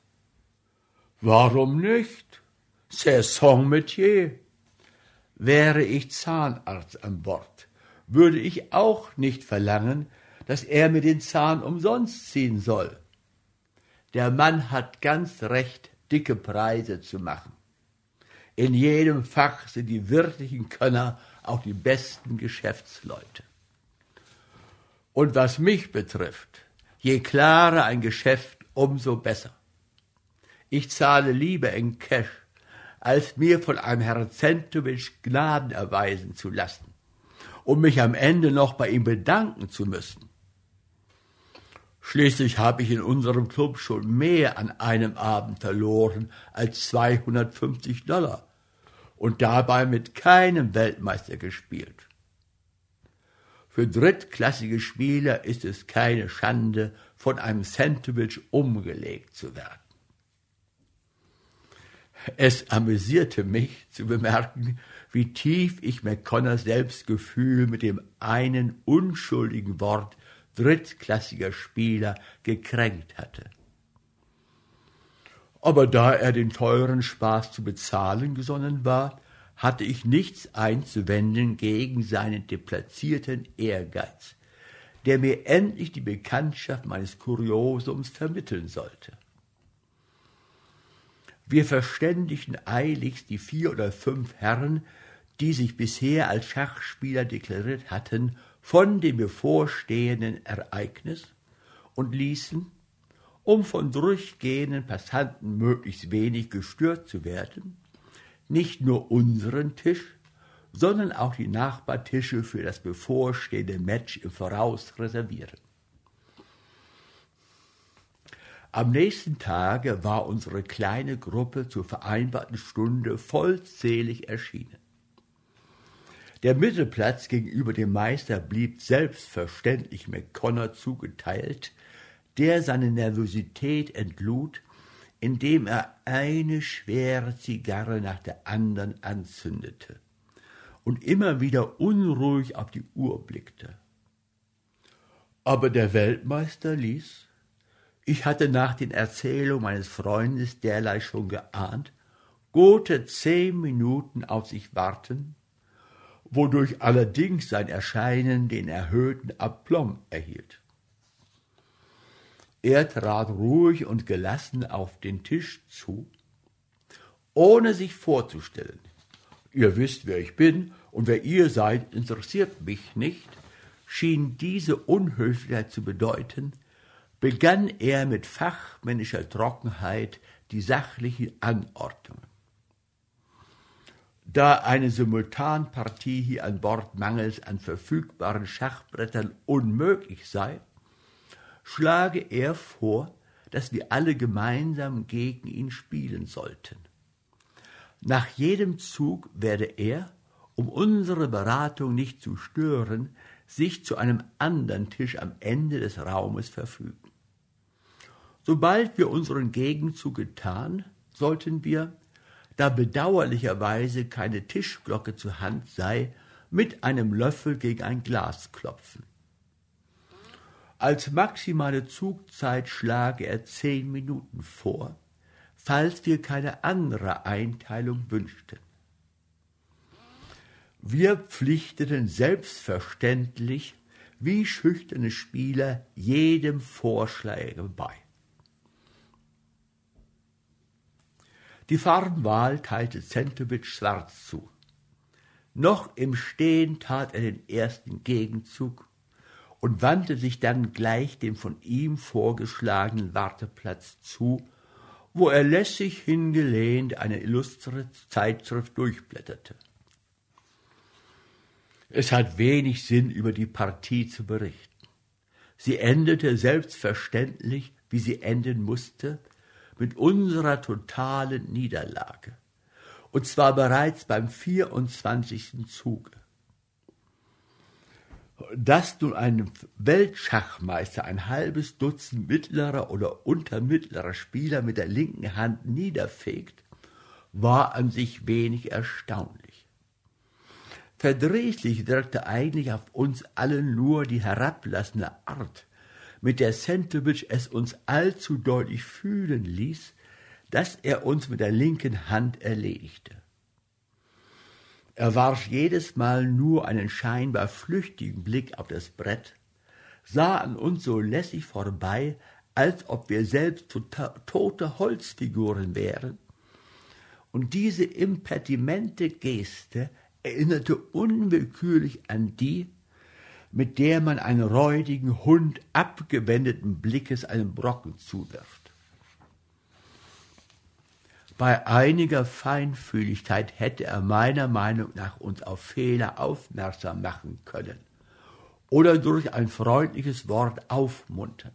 Warum nicht? C'est son métier. Wäre ich Zahnarzt an Bord, würde ich auch nicht verlangen, dass er mir den Zahn umsonst ziehen soll. Der Mann hat ganz recht, dicke Preise zu machen. In jedem Fach sind die wirklichen Könner auch die besten Geschäftsleute. Und was mich betrifft, je klarer ein Geschäft, umso besser. Ich zahle lieber in Cash, als mir von einem Herrn Zentowitsch Gnaden erweisen zu lassen, um mich am Ende noch bei ihm bedanken zu müssen. Schließlich habe ich in unserem Club schon mehr an einem Abend verloren als 250 Dollar und dabei mit keinem Weltmeister gespielt. Für drittklassige Spieler ist es keine Schande, von einem Centovich umgelegt zu werden. Es amüsierte mich zu bemerken, wie tief ich McConnors Selbstgefühl mit dem einen unschuldigen Wort drittklassiger Spieler gekränkt hatte. Aber da er den teuren Spaß zu bezahlen gesonnen war, hatte ich nichts einzuwenden gegen seinen deplatzierten Ehrgeiz, der mir endlich die Bekanntschaft meines Kuriosums vermitteln sollte. Wir verständigten eiligst die vier oder fünf Herren, die sich bisher als Schachspieler deklariert hatten, von dem bevorstehenden Ereignis und ließen, um von durchgehenden Passanten möglichst wenig gestört zu werden, nicht nur unseren Tisch, sondern auch die Nachbartische für das bevorstehende Match im Voraus reservieren. Am nächsten Tage war unsere kleine Gruppe zur vereinbarten Stunde vollzählig erschienen. Der Mittelplatz gegenüber dem Meister blieb selbstverständlich McConnor zugeteilt, der seine Nervosität entlud, indem er eine schwere Zigarre nach der anderen anzündete und immer wieder unruhig auf die Uhr blickte. Aber der Weltmeister ließ, ich hatte nach den Erzählungen meines Freundes derlei schon geahnt, gute zehn Minuten auf sich warten, wodurch allerdings sein Erscheinen den erhöhten Aplomb erhielt. Er trat ruhig und gelassen auf den Tisch zu, ohne sich vorzustellen. Ihr wisst, wer ich bin, und wer ihr seid, interessiert mich nicht, schien diese Unhöflichkeit zu bedeuten, begann er mit fachmännischer Trockenheit die sachlichen Anordnungen. Da eine Simultanpartie hier an Bord mangels an verfügbaren Schachbrettern unmöglich sei, schlage er vor, dass wir alle gemeinsam gegen ihn spielen sollten. Nach jedem Zug werde er, um unsere Beratung nicht zu stören, sich zu einem anderen Tisch am Ende des Raumes verfügen. Sobald wir unseren Gegenzug getan, sollten wir, da bedauerlicherweise keine Tischglocke zur Hand sei, mit einem Löffel gegen ein Glas klopfen. Als maximale Zugzeit schlage er zehn Minuten vor, falls wir keine andere Einteilung wünschten. Wir pflichteten selbstverständlich wie schüchterne Spieler jedem Vorschlag bei. Die Farbenwahl teilte Zentowitsch schwarz zu. Noch im Stehen tat er den ersten Gegenzug und wandte sich dann gleich dem von ihm vorgeschlagenen Warteplatz zu, wo er lässig hingelehnt eine illustre Zeitschrift durchblätterte. Es hat wenig Sinn, über die Partie zu berichten. Sie endete selbstverständlich, wie sie enden musste, mit unserer totalen Niederlage. Und zwar bereits beim 24. Zuge. Dass nun ein Weltschachmeister ein halbes Dutzend mittlerer oder untermittlerer Spieler mit der linken Hand niederfegt, war an sich wenig erstaunlich. Verdrießlich wirkte eigentlich auf uns alle nur die herablassende Art, mit der Sentowitsch es uns allzu deutlich fühlen ließ, dass er uns mit der linken Hand erledigte. Er warf jedes Mal nur einen scheinbar flüchtigen Blick auf das Brett, sah an uns so lässig vorbei, als ob wir selbst tote Holzfiguren wären, und diese impedimente Geste erinnerte unwillkürlich an die, mit der man einen räudigen Hund abgewendeten Blickes einen Brocken zuwirft. Bei einiger Feinfühligkeit hätte er meiner Meinung nach uns auf Fehler aufmerksam machen können oder durch ein freundliches Wort aufmuntern.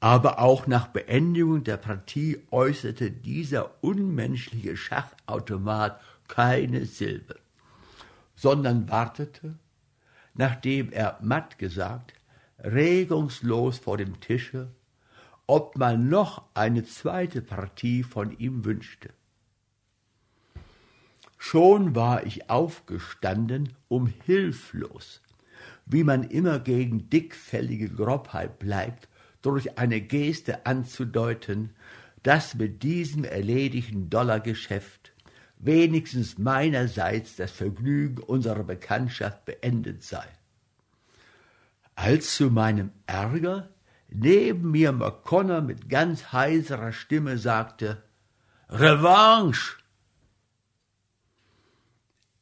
Aber auch nach Beendigung der Partie äußerte dieser unmenschliche Schachautomat keine Silbe, sondern wartete, nachdem er matt gesagt, regungslos vor dem Tische, ob man noch eine zweite Partie von ihm wünschte. Schon war ich aufgestanden, um hilflos, wie man immer gegen dickfällige Grobheit bleibt, durch eine Geste anzudeuten, dass mit diesem erledigten Dollargeschäft wenigstens meinerseits das Vergnügen unserer Bekanntschaft beendet sei. Als zu meinem Ärger neben mir McConnor mit ganz heiserer Stimme sagte, Revanche!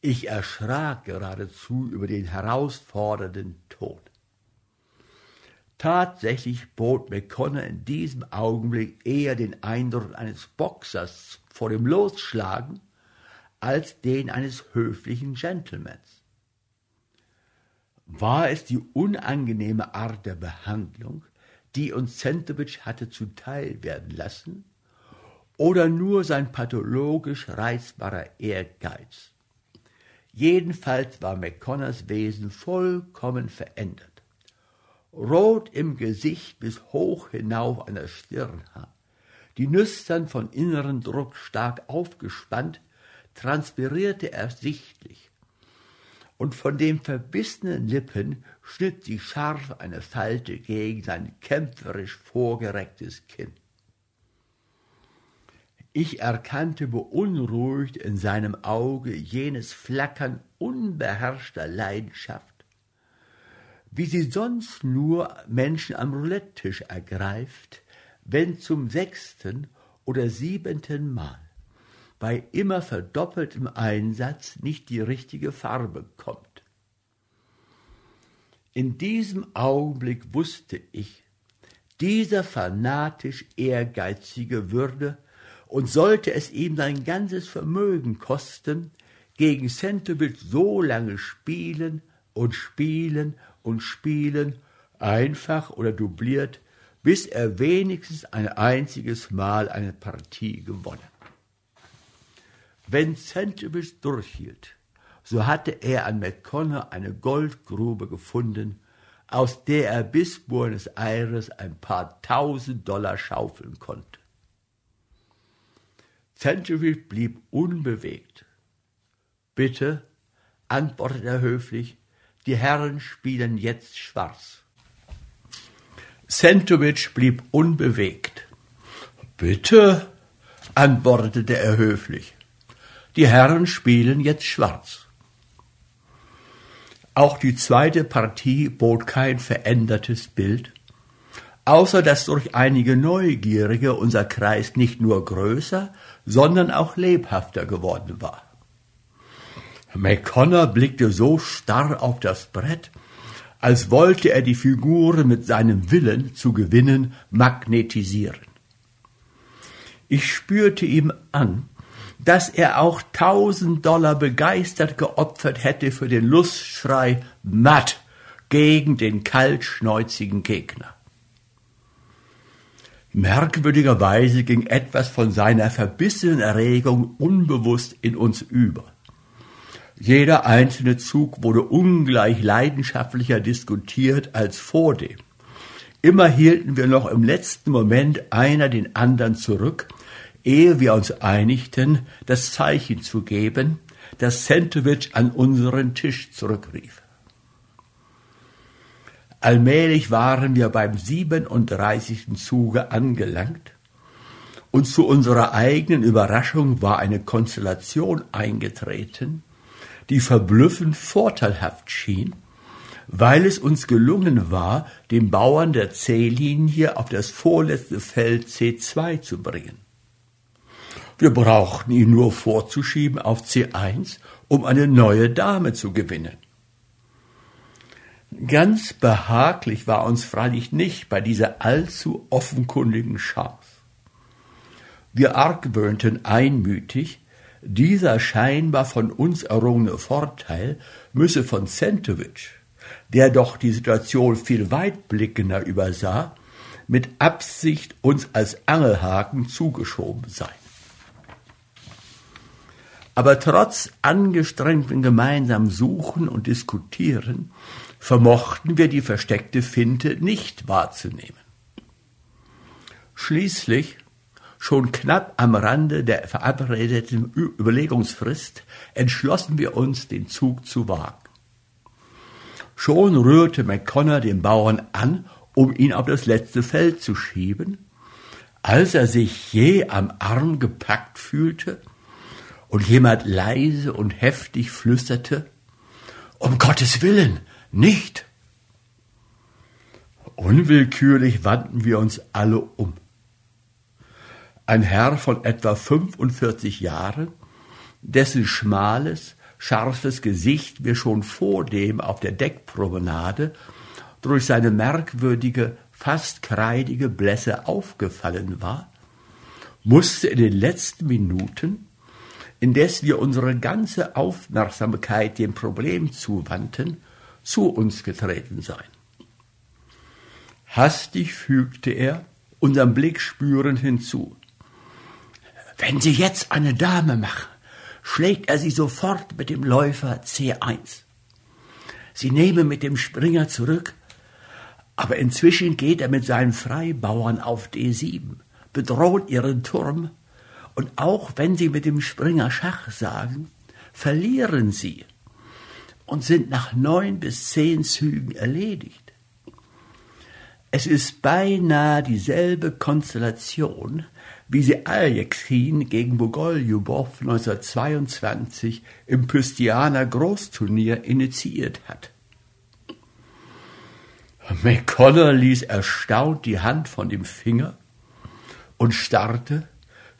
Ich erschrak geradezu über den herausfordernden Ton. Tatsächlich bot McConnor in diesem Augenblick eher den Eindruck eines Boxers vor dem Losschlagen als den eines höflichen Gentlemans. War es die unangenehme Art der Behandlung, die uns Zentowitsch hatte zuteil werden lassen, oder nur sein pathologisch reizbarer Ehrgeiz? Jedenfalls war McConnors Wesen vollkommen verändert. Rot im Gesicht bis hoch hinauf an der Stirnhaar, die Nüstern von inneren Druck stark aufgespannt, transpirierte er sichtlich, und von den verbissenen Lippen schnitt sich scharf eine Falte gegen sein kämpferisch vorgerecktes Kinn. Ich erkannte beunruhigt in seinem Auge jenes Flackern unbeherrschter Leidenschaft, wie sie sonst nur Menschen am Roulette-Tisch ergreift, wenn zum sechsten oder siebenten Mal bei immer verdoppeltem Einsatz nicht die richtige Farbe kommt. In diesem Augenblick wusste ich, dieser fanatisch Ehrgeizige würde, und sollte es ihm sein ganzes Vermögen kosten, gegen Centovic so lange spielen und spielen und spielen, einfach oder dubliert, bis er wenigstens ein einziges Mal eine Partie gewonnen. Wenn Centovic durchhielt, so hatte er an McConnor eine Goldgrube gefunden, aus der er bis Buenos Aires ein paar tausend Dollar schaufeln konnte. Centovic blieb unbewegt. Bitte, antwortet er höflich, die Herren spielen jetzt schwarz. Centovic blieb unbewegt. Bitte, antwortete er höflich, die Herren spielen jetzt schwarz. Auch die zweite Partie bot kein verändertes Bild, außer dass durch einige Neugierige unser Kreis nicht nur größer, sondern auch lebhafter geworden war. McConnor blickte so starr auf das Brett, als wollte er die Figuren mit seinem Willen zu gewinnen magnetisieren. Ich spürte ihm an, dass er auch tausend Dollar begeistert geopfert hätte für den Lustschrei Matt gegen den kaltschnäuzigen Gegner. Merkwürdigerweise ging etwas von seiner verbissenen Erregung unbewusst in uns über. Jeder einzelne Zug wurde ungleich leidenschaftlicher diskutiert als vordem. Immer hielten wir noch im letzten Moment einer den anderen zurück, ehe wir uns einigten, das Zeichen zu geben, das Centovic an unseren Tisch zurückrief. Allmählich waren wir beim 37. Zuge angelangt, und zu unserer eigenen Überraschung war eine Konstellation eingetreten, die verblüffend vorteilhaft schien, weil es uns gelungen war, den Bauern der C-Linie auf das vorletzte Feld C2 zu bringen. Wir brauchten ihn nur vorzuschieben auf C1, um eine neue Dame zu gewinnen. Ganz behaglich war uns freilich nicht bei dieser allzu offenkundigen Chance. Wir argwöhnten einmütig, dieser scheinbar von uns errungene Vorteil müsse von Centovic, der doch die Situation viel weitblickender übersah, mit Absicht uns als Angelhaken zugeschoben sein. Aber trotz angestrengtem gemeinsamen Suchen und Diskutieren vermochten wir die versteckte Finte nicht wahrzunehmen. Schließlich Schon knapp am Rande der verabredeten Überlegungsfrist entschlossen wir uns, den Zug zu wagen. Schon rührte McConnor den Bauern an, um ihn auf das letzte Feld zu schieben, als er sich je am Arm gepackt fühlte und jemand leise und heftig flüsterte, um Gottes Willen, nicht! Unwillkürlich wandten wir uns alle um ein Herr von etwa 45 Jahren, dessen schmales, scharfes Gesicht mir schon vordem auf der Deckpromenade durch seine merkwürdige, fast kreidige Blässe aufgefallen war, musste in den letzten Minuten, indes wir unsere ganze Aufmerksamkeit dem Problem zuwandten, zu uns getreten sein. Hastig fügte er, unseren Blick spürend hinzu. Wenn Sie jetzt eine Dame machen, schlägt er sie sofort mit dem Läufer C1. Sie nehmen mit dem Springer zurück, aber inzwischen geht er mit seinen Freibauern auf D7, bedroht ihren Turm, und auch wenn sie mit dem Springer Schach sagen, verlieren sie und sind nach neun bis zehn Zügen erledigt. Es ist beinahe dieselbe Konstellation, wie sie Aljeksin gegen Bogoljubow 1922 im Pystianer Großturnier initiiert hat. McConnor ließ erstaunt die Hand von dem Finger und starrte,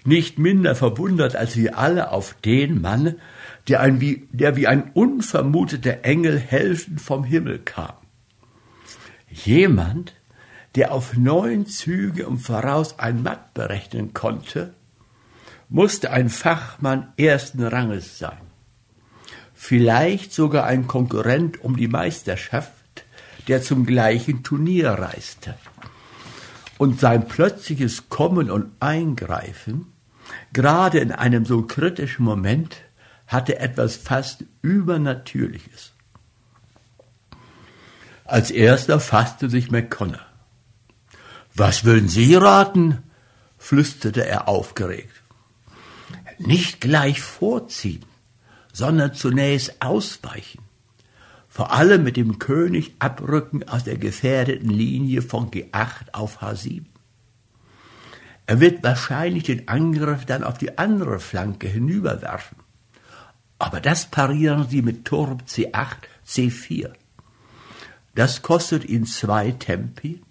nicht minder verwundert als wir alle, auf den Mann, der, ein wie, der wie ein unvermuteter Engel helfend vom Himmel kam. Jemand, der auf neun Züge im Voraus ein Matt berechnen konnte musste ein Fachmann ersten Ranges sein. Vielleicht sogar ein Konkurrent um die Meisterschaft, der zum gleichen Turnier reiste. Und sein plötzliches Kommen und Eingreifen, gerade in einem so kritischen Moment, hatte etwas fast Übernatürliches. Als erster fasste sich McConnor. Was würden Sie raten? flüsterte er aufgeregt. Nicht gleich vorziehen, sondern zunächst ausweichen. Vor allem mit dem König abrücken aus der gefährdeten Linie von G8 auf H7. Er wird wahrscheinlich den Angriff dann auf die andere Flanke hinüberwerfen. Aber das parieren sie mit Turm C8, C4. Das kostet ihn zwei Tempi,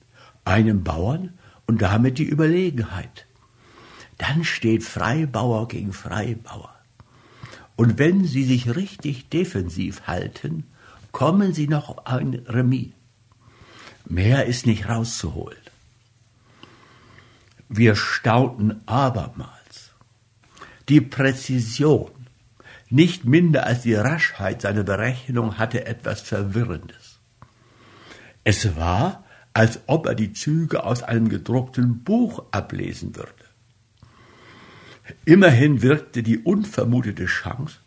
einen Bauern und damit die Überlegenheit. Dann steht Freibauer gegen Freibauer. Und wenn sie sich richtig defensiv halten, kommen sie noch ein Remis. Mehr ist nicht rauszuholen. Wir staunten abermals. Die Präzision, nicht minder als die Raschheit seiner Berechnung hatte etwas Verwirrendes. Es war, als ob er die Züge aus einem gedruckten Buch ablesen würde. Immerhin wirkte die unvermutete Chance,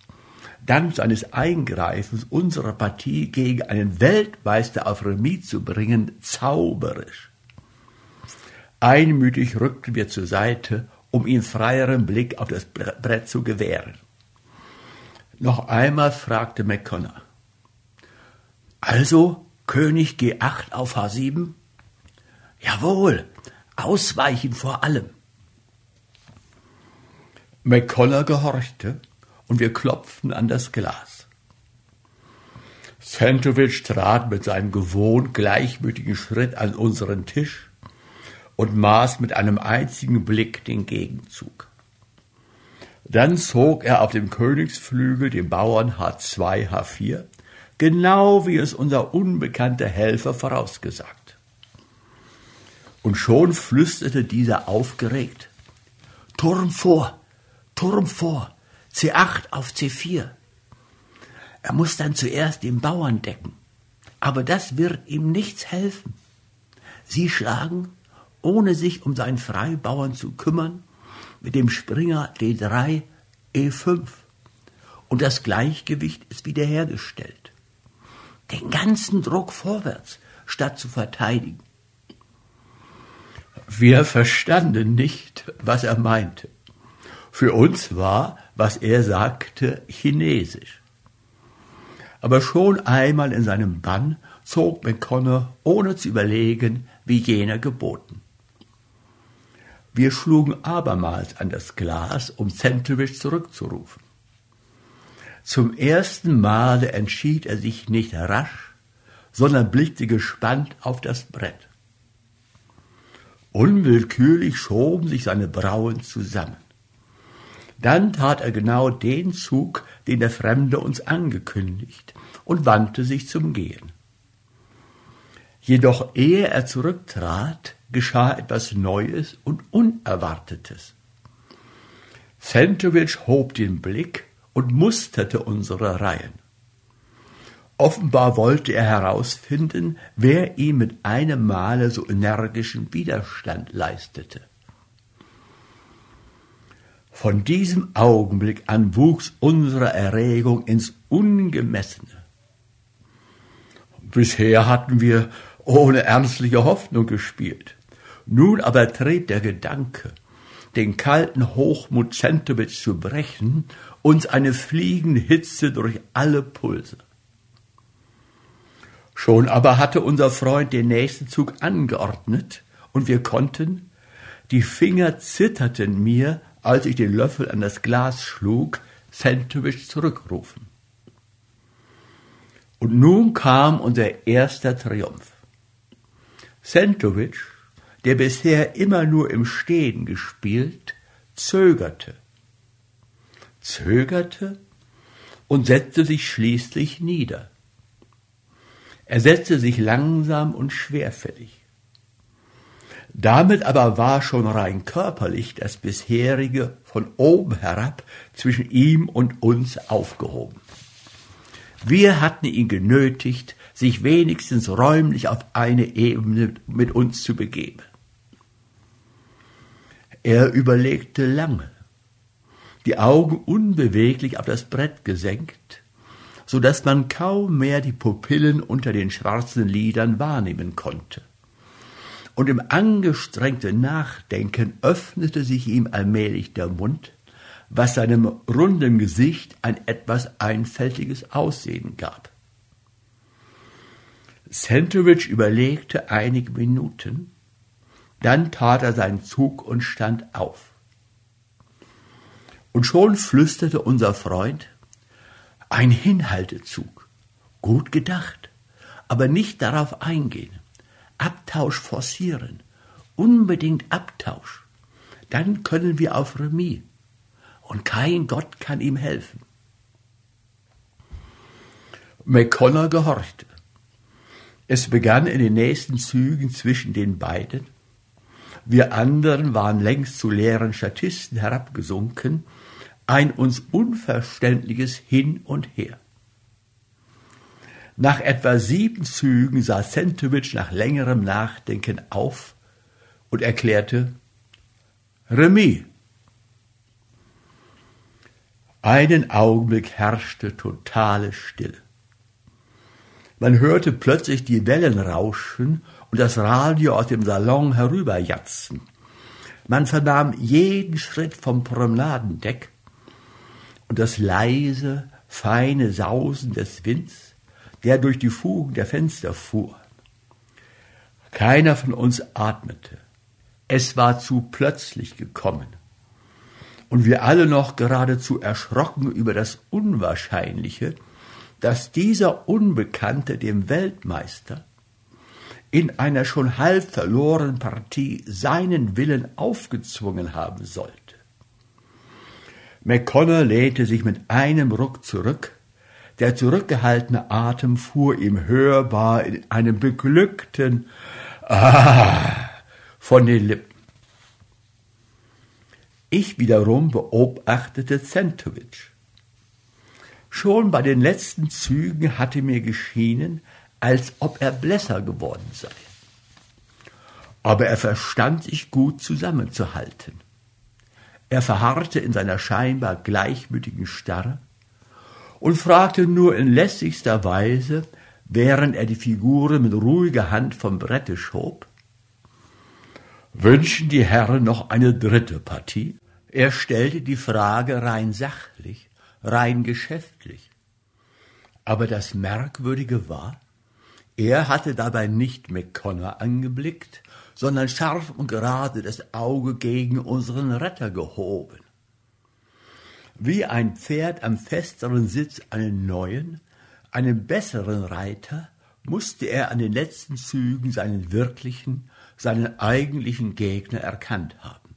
dank seines Eingreifens unserer Partie gegen einen Weltmeister auf Remis zu bringen, zauberisch. Einmütig rückten wir zur Seite, um ihm freieren Blick auf das Brett zu gewähren. Noch einmal fragte McConnor. Also König G8 auf H7? Jawohl, ausweichen vor allem. McConnor gehorchte und wir klopften an das Glas. Santovic trat mit seinem gewohnt gleichmütigen Schritt an unseren Tisch und maß mit einem einzigen Blick den Gegenzug. Dann zog er auf dem Königsflügel den Bauern H2, H4, genau wie es unser unbekannter Helfer vorausgesagt. Und schon flüsterte dieser aufgeregt Turm vor, Turm vor, C8 auf C4. Er muss dann zuerst den Bauern decken, aber das wird ihm nichts helfen. Sie schlagen, ohne sich um seinen Freibauern zu kümmern, mit dem Springer D3 E5 und das Gleichgewicht ist wiederhergestellt. Den ganzen Druck vorwärts, statt zu verteidigen. Wir verstanden nicht, was er meinte. Für uns war, was er sagte, chinesisch. Aber schon einmal in seinem Bann zog McConnor, ohne zu überlegen, wie jener geboten. Wir schlugen abermals an das Glas, um Centovich zurückzurufen. Zum ersten Male entschied er sich nicht rasch, sondern blickte gespannt auf das Brett. Unwillkürlich schoben sich seine Brauen zusammen. Dann tat er genau den Zug, den der Fremde uns angekündigt, und wandte sich zum Gehen. Jedoch ehe er zurücktrat, geschah etwas Neues und Unerwartetes. Fentovic hob den Blick und musterte unsere Reihen. Offenbar wollte er herausfinden, wer ihm mit einem Male so energischen Widerstand leistete. Von diesem Augenblick an wuchs unsere Erregung ins Ungemessene. Bisher hatten wir ohne ernstliche Hoffnung gespielt. Nun aber trieb der Gedanke, den kalten Hochmut Zentowitz zu brechen, uns eine fliegende Hitze durch alle Pulse. Schon aber hatte unser Freund den nächsten Zug angeordnet, und wir konnten, die Finger zitterten mir, als ich den Löffel an das Glas schlug, Centowich zurückrufen. Und nun kam unser erster Triumph. Centowich der bisher immer nur im Stehen gespielt, zögerte, zögerte und setzte sich schließlich nieder. Er setzte sich langsam und schwerfällig. Damit aber war schon rein körperlich das bisherige von oben herab zwischen ihm und uns aufgehoben. Wir hatten ihn genötigt, sich wenigstens räumlich auf eine Ebene mit uns zu begeben. Er überlegte lange, die Augen unbeweglich auf das Brett gesenkt, so dass man kaum mehr die Pupillen unter den schwarzen Lidern wahrnehmen konnte. Und im angestrengten Nachdenken öffnete sich ihm allmählich der Mund, was seinem runden Gesicht ein etwas einfältiges Aussehen gab. Centovich überlegte einige Minuten, dann tat er seinen Zug und stand auf. Und schon flüsterte unser Freund, ein Hinhaltezug, gut gedacht, aber nicht darauf eingehen, Abtausch forcieren, unbedingt Abtausch, dann können wir auf Remis, und kein Gott kann ihm helfen. McConnor gehorchte. Es begann in den nächsten Zügen zwischen den beiden. Wir anderen waren längst zu leeren Statisten herabgesunken, ein uns unverständliches Hin und Her. Nach etwa sieben Zügen sah Sentowitsch nach längerem Nachdenken auf und erklärte Remis. Einen Augenblick herrschte totale Stille. Man hörte plötzlich die Wellen rauschen und das Radio aus dem Salon herüberjatzen. Man vernahm jeden Schritt vom Promenadendeck und das leise, feine Sausen des Winds, der durch die Fugen der Fenster fuhr. Keiner von uns atmete. Es war zu plötzlich gekommen und wir alle noch geradezu erschrocken über das Unwahrscheinliche, dass dieser Unbekannte dem Weltmeister in einer schon halb verlorenen Partie seinen Willen aufgezwungen haben sollte. McConnell lehnte sich mit einem Ruck zurück, der zurückgehaltene Atem fuhr ihm hörbar in einem beglückten Ah von den Lippen. Ich wiederum beobachtete Zentowitsch. Schon bei den letzten Zügen hatte mir geschienen, als ob er blässer geworden sei. Aber er verstand sich gut zusammenzuhalten. Er verharrte in seiner scheinbar gleichmütigen Starre und fragte nur in lässigster Weise, während er die Figuren mit ruhiger Hand vom Brette schob, Wünschen die Herren noch eine dritte Partie? Er stellte die Frage rein sachlich, rein geschäftlich. Aber das Merkwürdige war, er hatte dabei nicht McConnor angeblickt, sondern scharf und gerade das Auge gegen unseren Retter gehoben. Wie ein Pferd am festeren Sitz einen neuen, einen besseren Reiter, musste er an den letzten Zügen seinen wirklichen, seinen eigentlichen Gegner erkannt haben.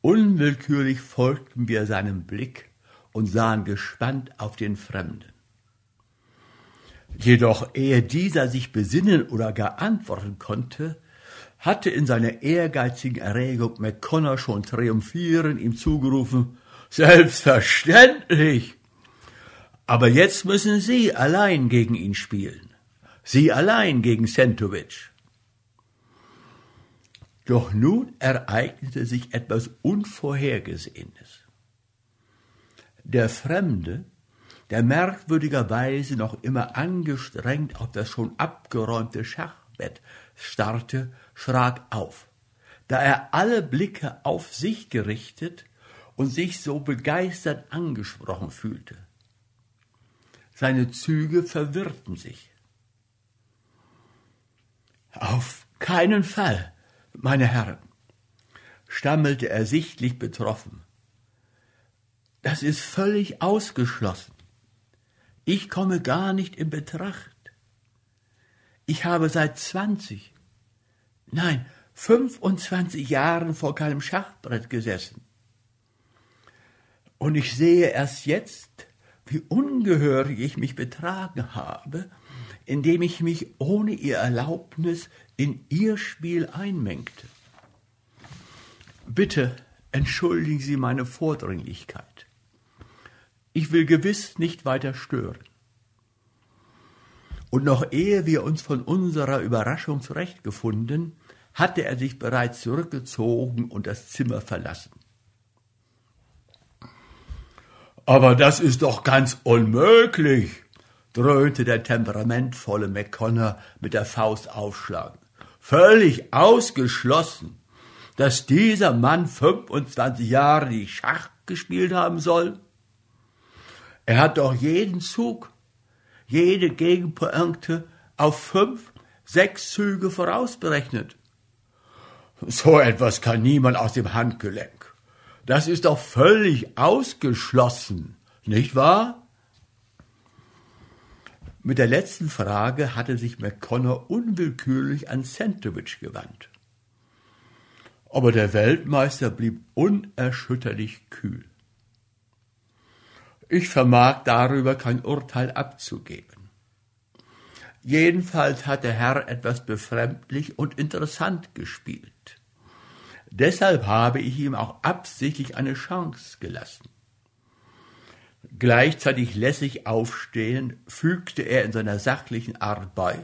Unwillkürlich folgten wir seinem Blick und sahen gespannt auf den Fremden. Jedoch ehe dieser sich besinnen oder gar antworten konnte, hatte in seiner ehrgeizigen Erregung McConnor schon triumphierend ihm zugerufen, Selbstverständlich! Aber jetzt müssen Sie allein gegen ihn spielen. Sie allein gegen Sentowitsch. Doch nun ereignete sich etwas Unvorhergesehenes. Der Fremde, der merkwürdigerweise noch immer angestrengt auf das schon abgeräumte Schachbett starrte, schrak auf, da er alle Blicke auf sich gerichtet und sich so begeistert angesprochen fühlte. Seine Züge verwirrten sich. Auf keinen Fall, meine Herren, stammelte er sichtlich betroffen. Das ist völlig ausgeschlossen. Ich komme gar nicht in Betracht. Ich habe seit zwanzig, nein, fünfundzwanzig Jahren vor keinem Schachbrett gesessen. Und ich sehe erst jetzt, wie ungehörig ich mich betragen habe, indem ich mich ohne ihr Erlaubnis in ihr Spiel einmengte. Bitte entschuldigen Sie meine Vordringlichkeit. Ich will gewiss nicht weiter stören. Und noch ehe wir uns von unserer Überraschung zurechtgefunden, hatte er sich bereits zurückgezogen und das Zimmer verlassen. Aber das ist doch ganz unmöglich, dröhnte der temperamentvolle McConnor mit der Faust aufschlagend. Völlig ausgeschlossen, dass dieser Mann 25 Jahre die Schach gespielt haben soll. Er hat doch jeden Zug, jede Gegenpointe auf fünf, sechs Züge vorausberechnet. So etwas kann niemand aus dem Handgelenk. Das ist doch völlig ausgeschlossen, nicht wahr? Mit der letzten Frage hatte sich McConnor unwillkürlich an Sandwich gewandt. Aber der Weltmeister blieb unerschütterlich kühl. Ich vermag darüber kein Urteil abzugeben. Jedenfalls hat der Herr etwas befremdlich und interessant gespielt. Deshalb habe ich ihm auch absichtlich eine Chance gelassen. Gleichzeitig lässig aufstehend, fügte er in seiner sachlichen Art bei.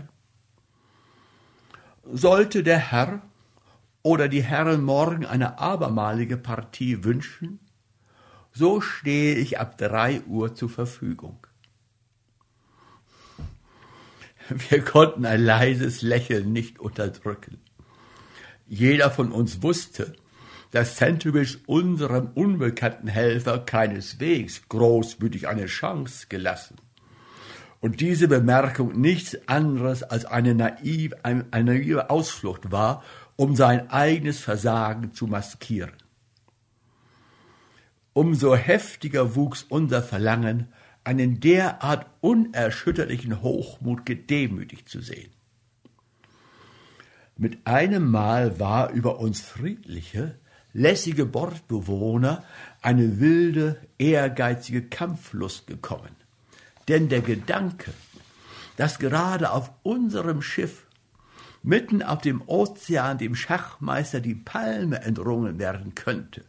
Sollte der Herr oder die Herren morgen eine abermalige Partie wünschen, so stehe ich ab drei Uhr zur Verfügung. Wir konnten ein leises Lächeln nicht unterdrücken. Jeder von uns wusste, dass Sandwich unserem unbekannten Helfer keineswegs großmütig eine Chance gelassen. Und diese Bemerkung nichts anderes als eine naive, eine naive Ausflucht war, um sein eigenes Versagen zu maskieren. Umso heftiger wuchs unser Verlangen, einen derart unerschütterlichen Hochmut gedemütigt zu sehen. Mit einem Mal war über uns friedliche, lässige Bordbewohner eine wilde, ehrgeizige Kampflust gekommen. Denn der Gedanke, dass gerade auf unserem Schiff, mitten auf dem Ozean, dem Schachmeister die Palme entrungen werden könnte,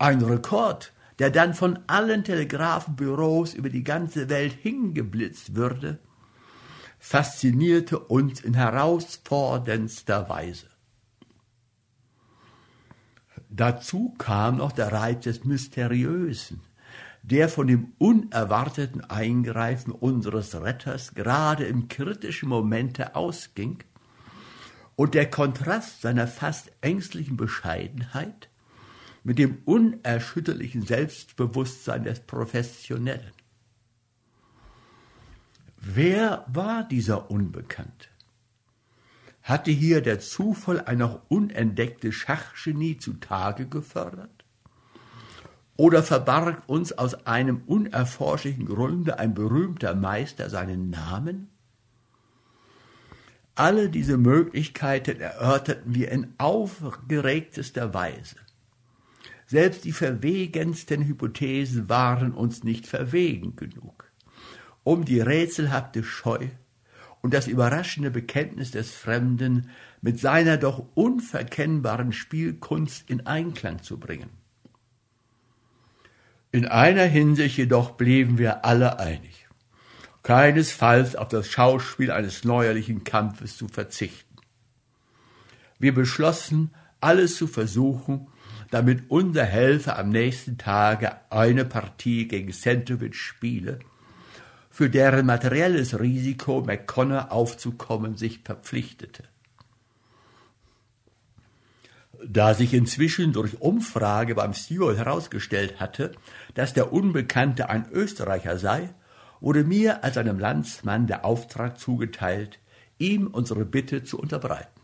ein Rekord, der dann von allen Telegrafenbüros über die ganze Welt hingeblitzt würde, faszinierte uns in herausforderndster Weise. Dazu kam noch der Reiz des Mysteriösen, der von dem unerwarteten Eingreifen unseres Retters gerade im kritischen Momente ausging und der Kontrast seiner fast ängstlichen Bescheidenheit mit dem unerschütterlichen Selbstbewusstsein des Professionellen. Wer war dieser Unbekannte? Hatte hier der Zufall ein noch unentdecktes Schachgenie zutage gefördert? Oder verbarg uns aus einem unerforschlichen Grunde ein berühmter Meister seinen Namen? Alle diese Möglichkeiten erörterten wir in aufgeregtester Weise. Selbst die verwegensten Hypothesen waren uns nicht verwegen genug, um die rätselhafte Scheu und das überraschende Bekenntnis des Fremden mit seiner doch unverkennbaren Spielkunst in Einklang zu bringen. In einer Hinsicht jedoch blieben wir alle einig, keinesfalls auf das Schauspiel eines neuerlichen Kampfes zu verzichten. Wir beschlossen, alles zu versuchen, damit unser Helfer am nächsten Tage eine Partie gegen Sentovic spiele für deren materielles Risiko McConnor aufzukommen sich verpflichtete. Da sich inzwischen durch Umfrage beim Steward herausgestellt hatte, dass der Unbekannte ein Österreicher sei, wurde mir als einem Landsmann der Auftrag zugeteilt, ihm unsere Bitte zu unterbreiten.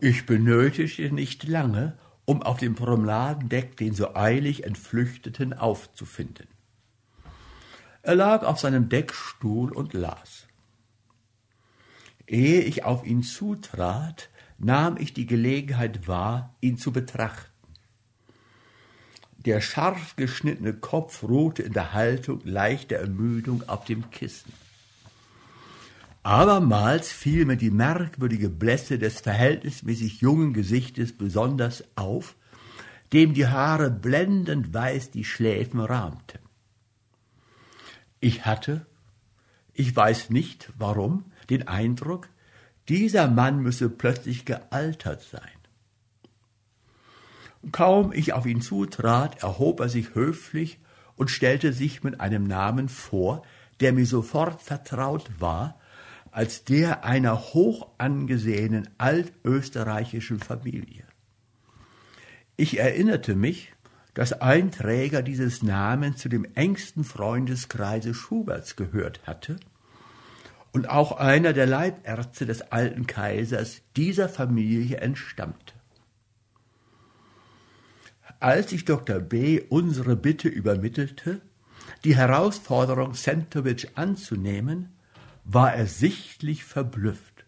Ich benötigte nicht lange, um auf dem Promenadendeck den so eilig Entflüchteten aufzufinden. Er lag auf seinem Deckstuhl und las. Ehe ich auf ihn zutrat, nahm ich die Gelegenheit wahr, ihn zu betrachten. Der scharf geschnittene Kopf ruhte in der Haltung leichter Ermüdung auf dem Kissen. Abermals fiel mir die merkwürdige Blässe des verhältnismäßig jungen Gesichtes besonders auf, dem die Haare blendend weiß die Schläfen rahmten. Ich hatte, ich weiß nicht warum, den Eindruck, dieser Mann müsse plötzlich gealtert sein. Kaum ich auf ihn zutrat, erhob er sich höflich und stellte sich mit einem Namen vor, der mir sofort vertraut war, als der einer hoch angesehenen altösterreichischen Familie. Ich erinnerte mich, dass ein Träger dieses Namens zu dem engsten Freundeskreise Schuberts gehört hatte und auch einer der Leibärzte des alten Kaisers dieser Familie entstammte. Als ich Dr. B. unsere Bitte übermittelte, die Herausforderung Sentowitsch anzunehmen, war er sichtlich verblüfft.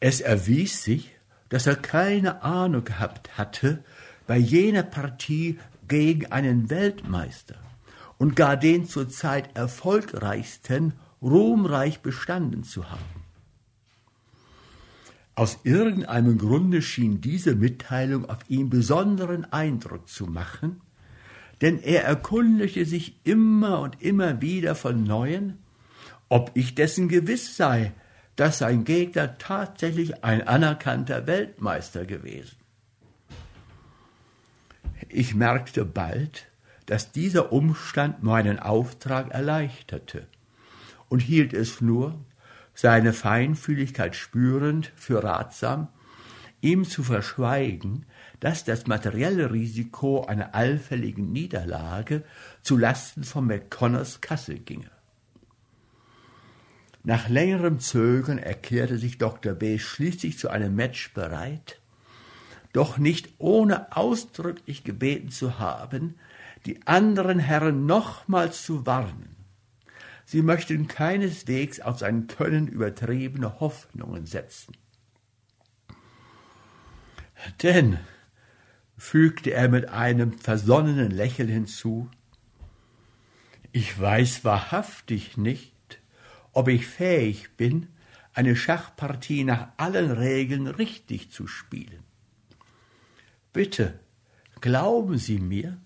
Es erwies sich, dass er keine Ahnung gehabt hatte bei jener Partie gegen einen Weltmeister und gar den zurzeit erfolgreichsten ruhmreich bestanden zu haben. Aus irgendeinem Grunde schien diese Mitteilung auf ihn besonderen Eindruck zu machen, denn er erkundigte sich immer und immer wieder von neuem, ob ich dessen gewiss sei, dass sein Gegner tatsächlich ein anerkannter Weltmeister gewesen. Ich merkte bald, dass dieser Umstand meinen Auftrag erleichterte und hielt es nur, seine Feinfühligkeit spürend, für ratsam, ihm zu verschweigen, dass das materielle Risiko einer allfälligen Niederlage zu Lasten von McConnors Kasse ginge. Nach längerem Zögern erklärte sich Dr. B. schließlich zu einem Match bereit, doch nicht ohne ausdrücklich gebeten zu haben, die anderen Herren nochmals zu warnen. Sie möchten keineswegs auf sein Können übertriebene Hoffnungen setzen. Denn, fügte er mit einem versonnenen Lächeln hinzu, ich weiß wahrhaftig nicht, ob ich fähig bin, eine Schachpartie nach allen Regeln richtig zu spielen. Bitte, glauben Sie mir,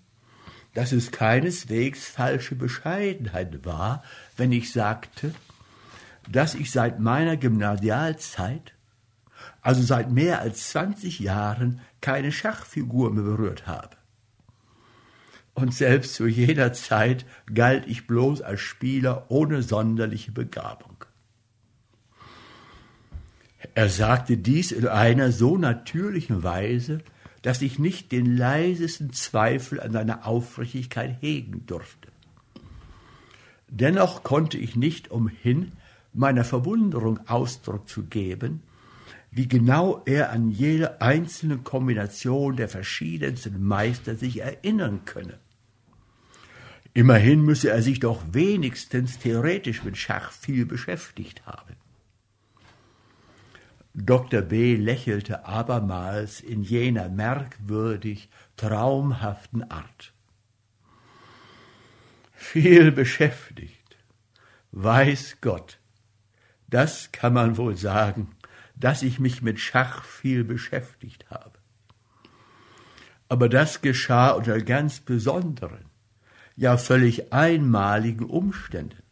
dass es keineswegs falsche Bescheidenheit war, wenn ich sagte, dass ich seit meiner Gymnasialzeit, also seit mehr als zwanzig Jahren, keine Schachfigur mehr berührt habe und selbst zu jener Zeit galt ich bloß als Spieler ohne sonderliche Begabung. Er sagte dies in einer so natürlichen Weise, dass ich nicht den leisesten Zweifel an seiner Aufrichtigkeit hegen durfte. Dennoch konnte ich nicht umhin, meiner Verwunderung Ausdruck zu geben, wie genau er an jede einzelne Kombination der verschiedensten Meister sich erinnern könne. Immerhin müsse er sich doch wenigstens theoretisch mit Schach viel beschäftigt haben. Dr. B. lächelte abermals in jener merkwürdig traumhaften Art. Viel beschäftigt, weiß Gott, das kann man wohl sagen, dass ich mich mit Schach viel beschäftigt habe. Aber das geschah unter ganz besonderen, ja völlig einmaligen Umständen.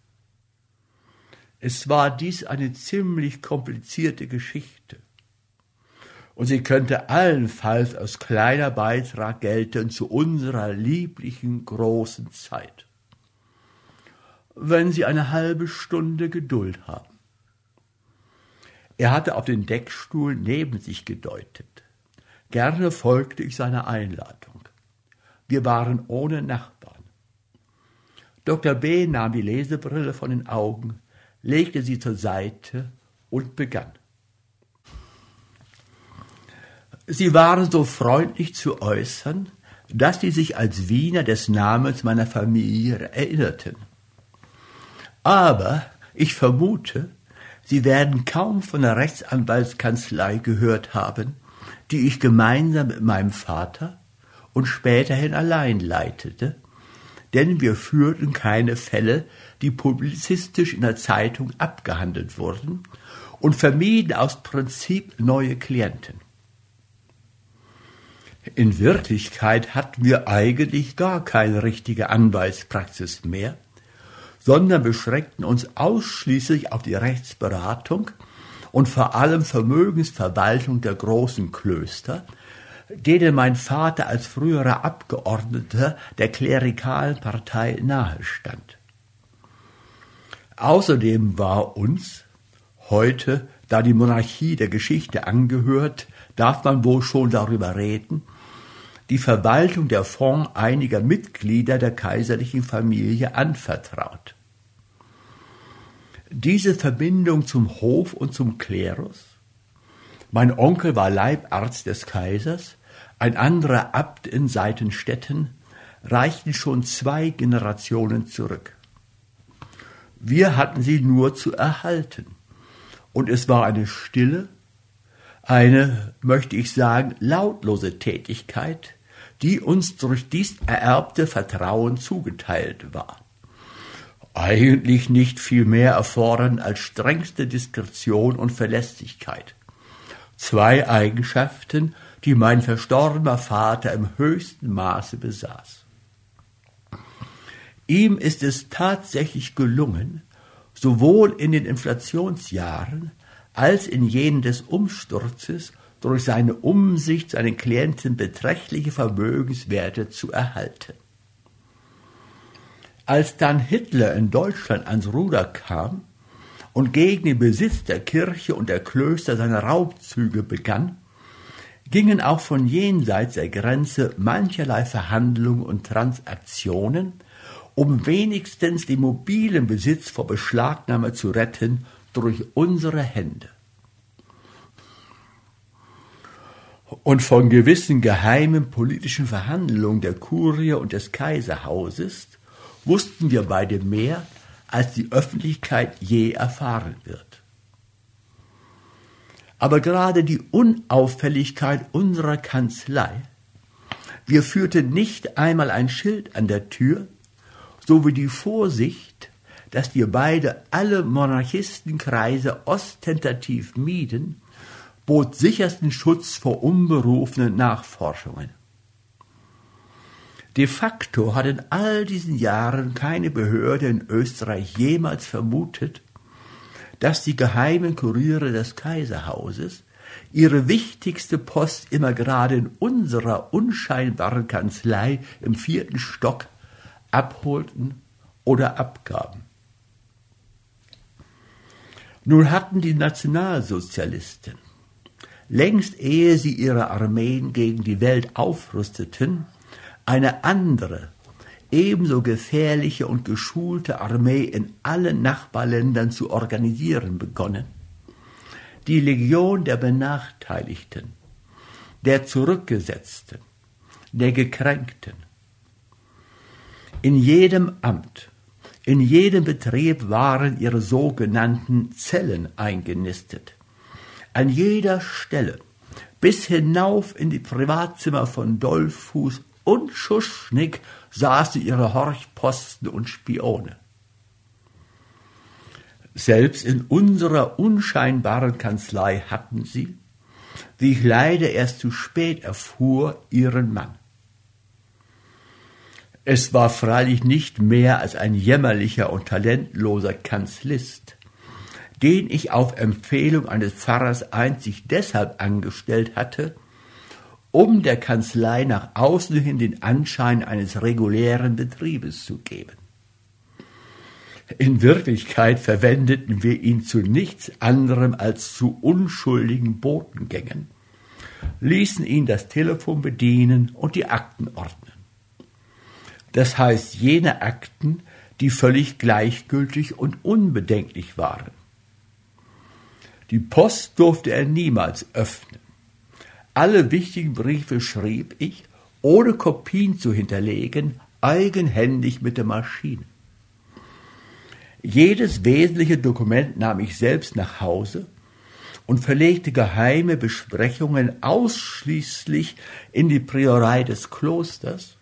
Es war dies eine ziemlich komplizierte Geschichte. Und sie könnte allenfalls als kleiner Beitrag gelten zu unserer lieblichen großen Zeit. Wenn Sie eine halbe Stunde Geduld haben. Er hatte auf den Deckstuhl neben sich gedeutet. Gerne folgte ich seiner Einladung. Wir waren ohne Nachbarn. Dr. B. nahm die Lesebrille von den Augen, legte sie zur Seite und begann. Sie waren so freundlich zu äußern, dass Sie sich als Wiener des Namens meiner Familie erinnerten. Aber ich vermute, Sie werden kaum von der Rechtsanwaltskanzlei gehört haben, die ich gemeinsam mit meinem Vater und späterhin allein leitete, denn wir führten keine Fälle, die publizistisch in der Zeitung abgehandelt wurden, und vermieden aus Prinzip neue Klienten. In Wirklichkeit hatten wir eigentlich gar keine richtige Anwaltspraxis mehr, sondern beschränkten uns ausschließlich auf die Rechtsberatung und vor allem Vermögensverwaltung der großen Klöster, denen mein Vater als früherer Abgeordneter der klerikalen Partei nahestand. Außerdem war uns heute, da die Monarchie der Geschichte angehört, darf man wohl schon darüber reden, die Verwaltung der Fonds einiger Mitglieder der kaiserlichen Familie anvertraut. Diese Verbindung zum Hof und zum Klerus, mein Onkel war Leibarzt des Kaisers, ein anderer Abt in Seitenstetten, reichten schon zwei Generationen zurück. Wir hatten sie nur zu erhalten. Und es war eine stille, eine, möchte ich sagen, lautlose Tätigkeit, die uns durch dies ererbte Vertrauen zugeteilt war. Eigentlich nicht viel mehr erfordern als strengste Diskretion und Verlässlichkeit. Zwei Eigenschaften, die mein verstorbener Vater im höchsten Maße besaß. Ihm ist es tatsächlich gelungen, sowohl in den Inflationsjahren als in jenen des Umsturzes durch seine Umsicht seinen Klienten beträchtliche Vermögenswerte zu erhalten. Als dann Hitler in Deutschland ans Ruder kam und gegen den Besitz der Kirche und der Klöster seine Raubzüge begann, gingen auch von jenseits der Grenze mancherlei Verhandlungen und Transaktionen, um wenigstens den mobilen Besitz vor Beschlagnahme zu retten durch unsere Hände. Und von gewissen geheimen politischen Verhandlungen der Kurie und des Kaiserhauses wussten wir beide mehr, als die Öffentlichkeit je erfahren wird. Aber gerade die Unauffälligkeit unserer Kanzlei, wir führten nicht einmal ein Schild an der Tür, sowie die Vorsicht, dass wir beide alle Monarchistenkreise ostentativ mieden, bot sichersten Schutz vor unberufenen Nachforschungen. De facto hat in all diesen Jahren keine Behörde in Österreich jemals vermutet, dass die geheimen Kuriere des Kaiserhauses ihre wichtigste Post immer gerade in unserer unscheinbaren Kanzlei im vierten Stock abholten oder abgaben. Nun hatten die Nationalsozialisten längst ehe sie ihre Armeen gegen die Welt aufrüsteten, eine andere, ebenso gefährliche und geschulte Armee in allen Nachbarländern zu organisieren begonnen. Die Legion der Benachteiligten, der Zurückgesetzten, der Gekränkten. In jedem Amt, in jedem Betrieb waren ihre sogenannten Zellen eingenistet an jeder Stelle, bis hinauf in die Privatzimmer von Dollfuß und Schuschnigg saßen ihre Horchposten und Spione. Selbst in unserer unscheinbaren Kanzlei hatten sie, wie ich leider erst zu spät erfuhr, ihren Mann. Es war freilich nicht mehr als ein jämmerlicher und talentloser Kanzlist, den ich auf Empfehlung eines Pfarrers einzig deshalb angestellt hatte, um der Kanzlei nach außen hin den Anschein eines regulären Betriebes zu geben. In Wirklichkeit verwendeten wir ihn zu nichts anderem als zu unschuldigen Botengängen, ließen ihn das Telefon bedienen und die Akten ordnen. Das heißt jene Akten, die völlig gleichgültig und unbedenklich waren. Die Post durfte er niemals öffnen. Alle wichtigen Briefe schrieb ich, ohne Kopien zu hinterlegen, eigenhändig mit der Maschine. Jedes wesentliche Dokument nahm ich selbst nach Hause und verlegte geheime Besprechungen ausschließlich in die Priorei des Klosters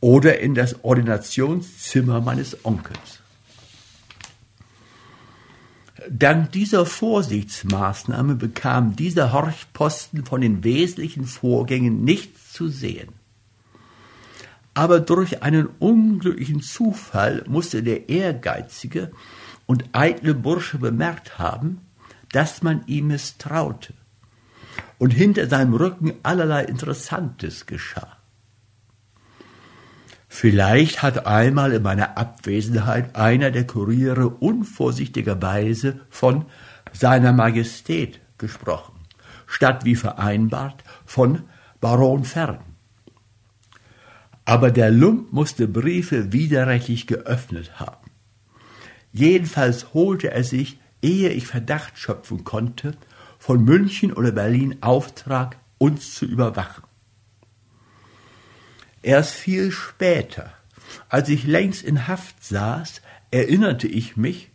oder in das Ordinationszimmer meines Onkels. Dank dieser Vorsichtsmaßnahme bekam dieser Horchposten von den wesentlichen Vorgängen nichts zu sehen. Aber durch einen unglücklichen Zufall musste der ehrgeizige und eitle Bursche bemerkt haben, dass man ihm misstraute und hinter seinem Rücken allerlei Interessantes geschah. Vielleicht hat einmal in meiner Abwesenheit einer der Kuriere unvorsichtigerweise von seiner Majestät gesprochen, statt wie vereinbart von Baron Fern. Aber der Lump musste Briefe widerrechtlich geöffnet haben. Jedenfalls holte er sich, ehe ich Verdacht schöpfen konnte, von München oder Berlin Auftrag, uns zu überwachen. Erst viel später, als ich längst in Haft saß, erinnerte ich mich,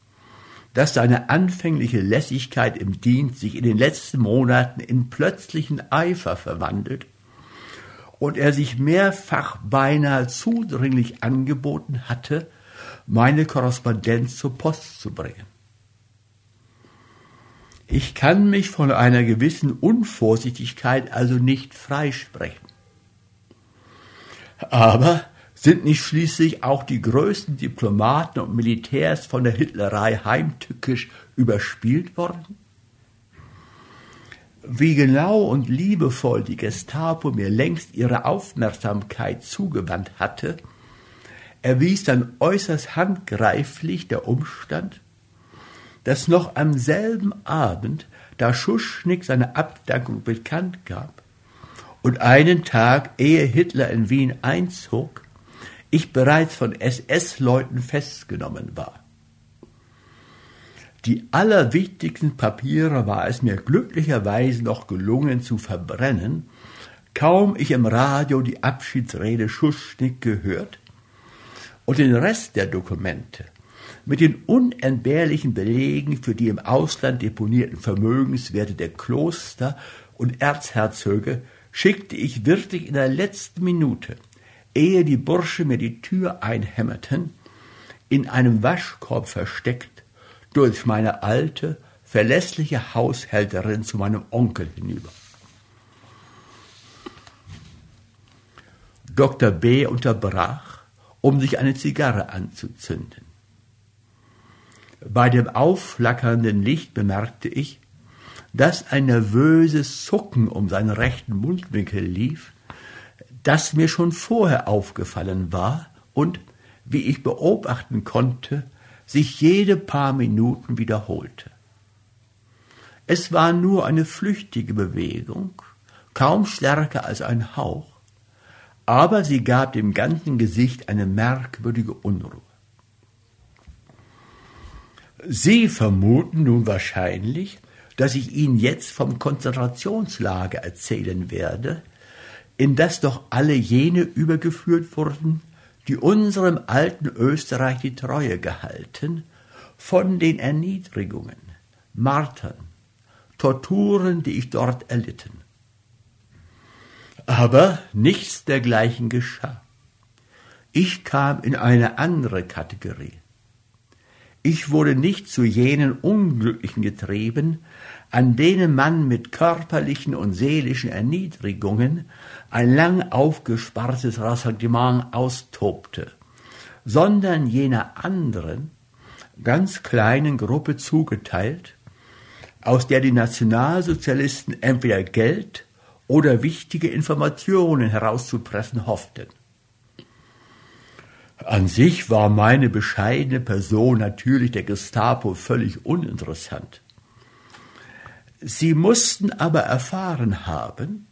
dass seine anfängliche Lässigkeit im Dienst sich in den letzten Monaten in plötzlichen Eifer verwandelt und er sich mehrfach beinahe zudringlich angeboten hatte, meine Korrespondenz zur Post zu bringen. Ich kann mich von einer gewissen Unvorsichtigkeit also nicht freisprechen. Aber sind nicht schließlich auch die größten Diplomaten und Militärs von der Hitlerei heimtückisch überspielt worden? Wie genau und liebevoll die Gestapo mir längst ihre Aufmerksamkeit zugewandt hatte, erwies dann äußerst handgreiflich der Umstand, dass noch am selben Abend, da Schuschnigg seine Abdankung bekannt gab, und einen Tag, ehe Hitler in Wien einzog, ich bereits von SS-Leuten festgenommen war. Die allerwichtigsten Papiere war es mir glücklicherweise noch gelungen zu verbrennen, kaum ich im Radio die Abschiedsrede Schuschnigg gehört und den Rest der Dokumente mit den unentbehrlichen Belegen für die im Ausland deponierten Vermögenswerte der Kloster und Erzherzöge schickte ich wirklich in der letzten Minute, ehe die Bursche mir die Tür einhämmerten, in einem Waschkorb versteckt, durch meine alte, verlässliche Haushälterin zu meinem Onkel hinüber. Dr. B. unterbrach, um sich eine Zigarre anzuzünden. Bei dem aufflackernden Licht bemerkte ich, dass ein nervöses Zucken um seinen rechten Mundwinkel lief, das mir schon vorher aufgefallen war und, wie ich beobachten konnte, sich jede paar Minuten wiederholte. Es war nur eine flüchtige Bewegung, kaum stärker als ein Hauch, aber sie gab dem ganzen Gesicht eine merkwürdige Unruhe. Sie vermuten nun wahrscheinlich, dass ich Ihnen jetzt vom Konzentrationslager erzählen werde, in das doch alle jene übergeführt wurden, die unserem alten Österreich die Treue gehalten, von den Erniedrigungen, Martern, Torturen, die ich dort erlitten. Aber nichts dergleichen geschah. Ich kam in eine andere Kategorie. Ich wurde nicht zu jenen Unglücklichen getrieben, an denen man mit körperlichen und seelischen Erniedrigungen ein lang aufgespartes Ressentiment austobte, sondern jener anderen, ganz kleinen Gruppe zugeteilt, aus der die Nationalsozialisten entweder Geld oder wichtige Informationen herauszupressen hofften. An sich war meine bescheidene Person natürlich der Gestapo völlig uninteressant. Sie mussten aber erfahren haben,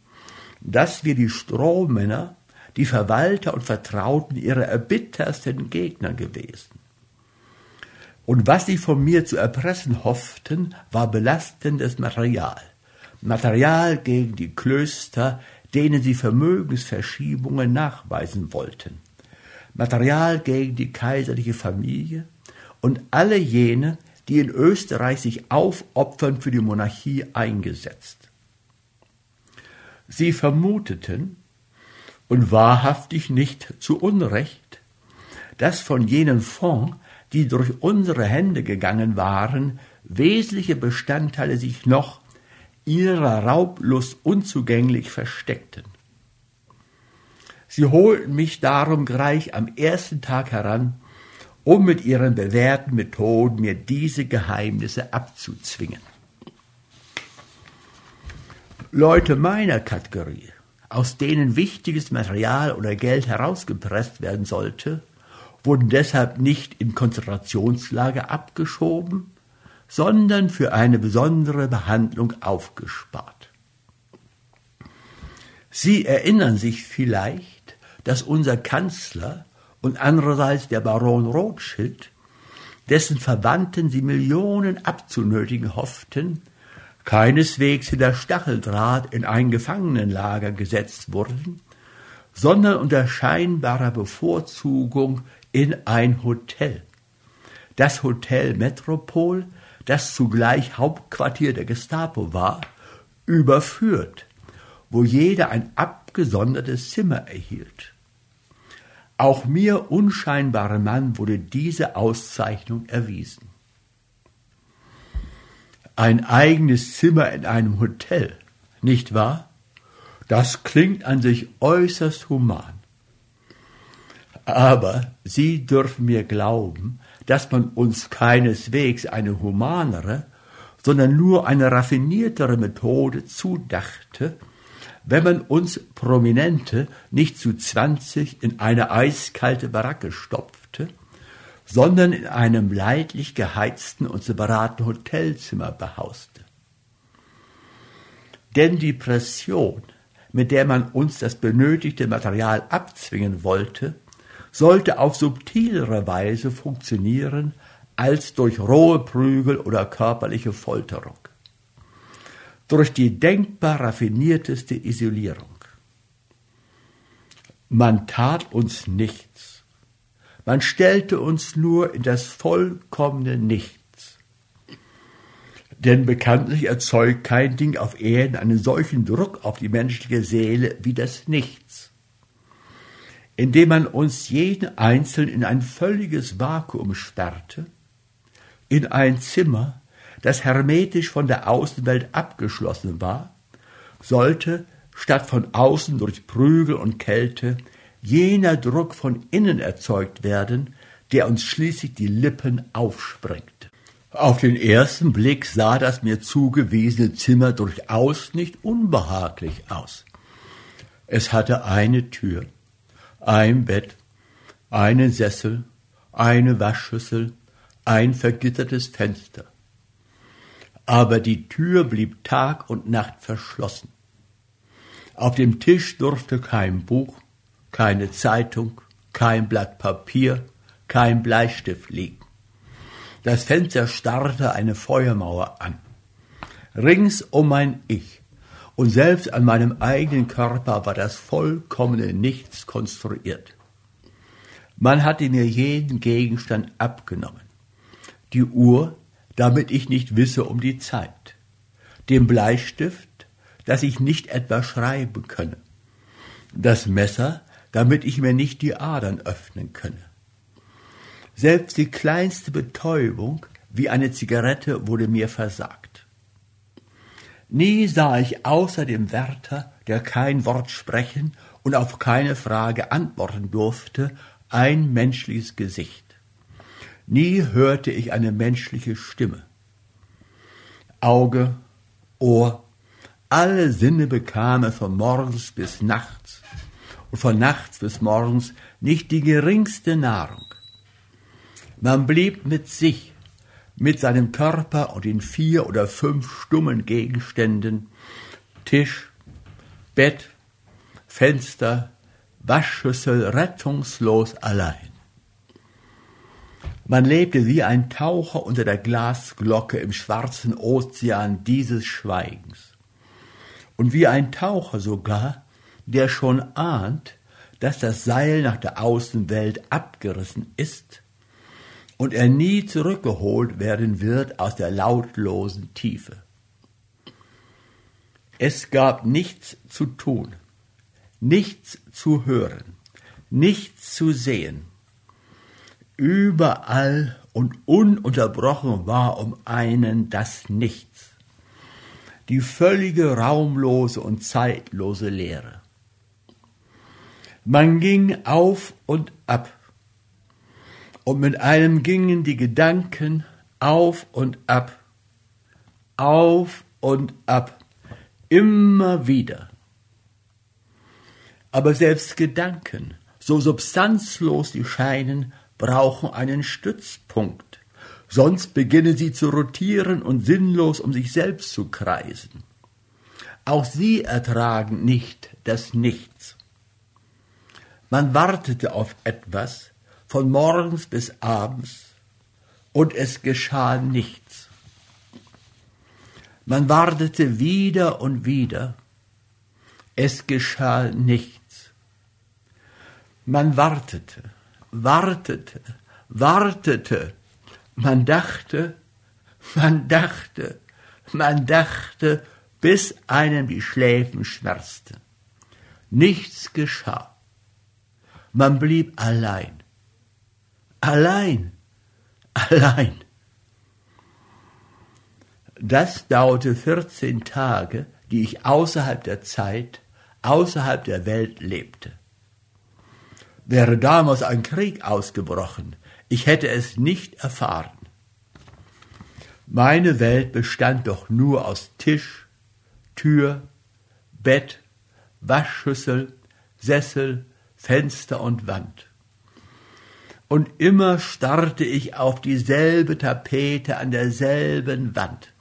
dass wir die Strohmänner, die Verwalter und Vertrauten ihrer erbittersten Gegner gewesen. Und was sie von mir zu erpressen hofften, war belastendes Material. Material gegen die Klöster, denen sie Vermögensverschiebungen nachweisen wollten. Material gegen die kaiserliche Familie und alle jene, die in Österreich sich aufopfernd für die Monarchie eingesetzt. Sie vermuteten, und wahrhaftig nicht zu Unrecht, dass von jenen Fonds, die durch unsere Hände gegangen waren, wesentliche Bestandteile sich noch ihrer Raublust unzugänglich versteckten. Sie holten mich darum gleich am ersten Tag heran, um mit ihren bewährten Methoden mir diese Geheimnisse abzuzwingen. Leute meiner Kategorie, aus denen wichtiges Material oder Geld herausgepresst werden sollte, wurden deshalb nicht in Konzentrationslager abgeschoben, sondern für eine besondere Behandlung aufgespart. Sie erinnern sich vielleicht, dass unser Kanzler und andererseits der Baron Rothschild, dessen Verwandten sie Millionen abzunötigen hofften, keineswegs hinter Stacheldraht in ein Gefangenenlager gesetzt wurden, sondern unter scheinbarer Bevorzugung in ein Hotel. Das Hotel Metropol, das zugleich Hauptquartier der Gestapo war, überführt, wo jeder ein abgesondertes Zimmer erhielt. Auch mir unscheinbarem Mann wurde diese Auszeichnung erwiesen. Ein eigenes Zimmer in einem Hotel, nicht wahr? Das klingt an sich äußerst human. Aber Sie dürfen mir glauben, dass man uns keineswegs eine humanere, sondern nur eine raffiniertere Methode zudachte, wenn man uns Prominente nicht zu zwanzig in eine eiskalte Baracke stopfte, sondern in einem leidlich geheizten und separaten Hotelzimmer behauste. Denn die Pression, mit der man uns das benötigte Material abzwingen wollte, sollte auf subtilere Weise funktionieren als durch rohe Prügel oder körperliche Folterung durch die denkbar raffinierteste Isolierung. Man tat uns nichts. Man stellte uns nur in das vollkommene Nichts. Denn bekanntlich erzeugt kein Ding auf Erden einen solchen Druck auf die menschliche Seele wie das Nichts. Indem man uns jeden Einzelnen in ein völliges Vakuum sperrte, in ein Zimmer, das hermetisch von der Außenwelt abgeschlossen war, sollte statt von außen durch Prügel und Kälte jener Druck von innen erzeugt werden, der uns schließlich die Lippen aufsprengt. Auf den ersten Blick sah das mir zugewiesene Zimmer durchaus nicht unbehaglich aus. Es hatte eine Tür, ein Bett, einen Sessel, eine Waschschüssel, ein vergittertes Fenster aber die Tür blieb Tag und Nacht verschlossen. Auf dem Tisch durfte kein Buch, keine Zeitung, kein Blatt Papier, kein Bleistift liegen. Das Fenster starrte eine Feuermauer an. Rings um mein Ich und selbst an meinem eigenen Körper war das vollkommene Nichts konstruiert. Man hatte mir jeden Gegenstand abgenommen. Die Uhr, damit ich nicht wisse um die Zeit, dem Bleistift, dass ich nicht etwa schreiben könne, das Messer, damit ich mir nicht die Adern öffnen könne. Selbst die kleinste Betäubung, wie eine Zigarette, wurde mir versagt. Nie sah ich außer dem Wärter, der kein Wort sprechen und auf keine Frage antworten durfte, ein menschliches Gesicht. Nie hörte ich eine menschliche Stimme. Auge, Ohr, alle Sinne bekam er von morgens bis nachts und von nachts bis morgens nicht die geringste Nahrung. Man blieb mit sich, mit seinem Körper und den vier oder fünf stummen Gegenständen, Tisch, Bett, Fenster, Waschschüssel rettungslos allein. Man lebte wie ein Taucher unter der Glasglocke im schwarzen Ozean dieses Schweigens. Und wie ein Taucher sogar, der schon ahnt, dass das Seil nach der Außenwelt abgerissen ist, und er nie zurückgeholt werden wird aus der lautlosen Tiefe. Es gab nichts zu tun, nichts zu hören, nichts zu sehen. Überall und ununterbrochen war um einen das Nichts, die völlige raumlose und zeitlose Leere. Man ging auf und ab, und mit einem gingen die Gedanken auf und ab, auf und ab, immer wieder. Aber selbst Gedanken, so substanzlos sie scheinen, brauchen einen Stützpunkt, sonst beginnen sie zu rotieren und sinnlos um sich selbst zu kreisen. Auch sie ertragen nicht das Nichts. Man wartete auf etwas von morgens bis abends und es geschah nichts. Man wartete wieder und wieder, es geschah nichts. Man wartete, wartete, wartete, man dachte, man dachte, man dachte, bis einem die Schläfen schmerzten. Nichts geschah. Man blieb allein. Allein. Allein. Das dauerte 14 Tage, die ich außerhalb der Zeit, außerhalb der Welt lebte. Wäre damals ein Krieg ausgebrochen, ich hätte es nicht erfahren. Meine Welt bestand doch nur aus Tisch, Tür, Bett, Waschschüssel, Sessel, Fenster und Wand. Und immer starrte ich auf dieselbe Tapete an derselben Wand.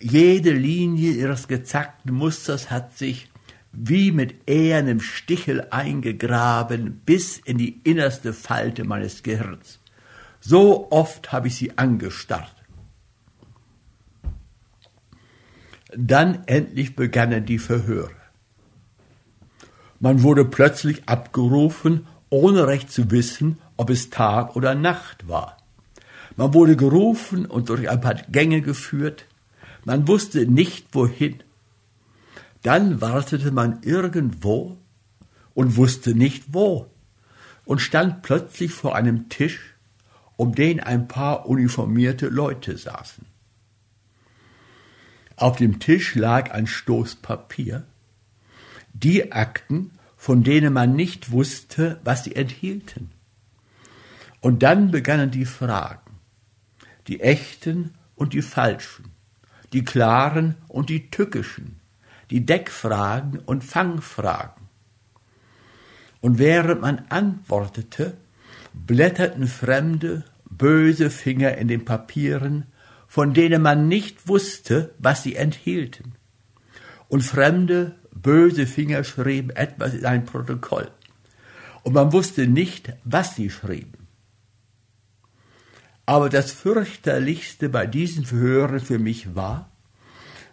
Jede Linie ihres gezackten Musters hat sich wie mit ehernem Stichel eingegraben bis in die innerste Falte meines Gehirns. So oft habe ich sie angestarrt. Dann endlich begannen die Verhöre. Man wurde plötzlich abgerufen, ohne recht zu wissen, ob es Tag oder Nacht war. Man wurde gerufen und durch ein paar Gänge geführt. Man wusste nicht wohin. Dann wartete man irgendwo und wusste nicht wo und stand plötzlich vor einem Tisch, um den ein paar uniformierte Leute saßen. Auf dem Tisch lag ein Stoß Papier, die Akten, von denen man nicht wusste, was sie enthielten. Und dann begannen die Fragen, die echten und die falschen, die klaren und die tückischen, die Deckfragen und Fangfragen. Und während man antwortete, blätterten fremde, böse Finger in den Papieren, von denen man nicht wusste, was sie enthielten. Und fremde, böse Finger schrieben etwas in ein Protokoll. Und man wusste nicht, was sie schrieben. Aber das fürchterlichste bei diesen Verhören für mich war,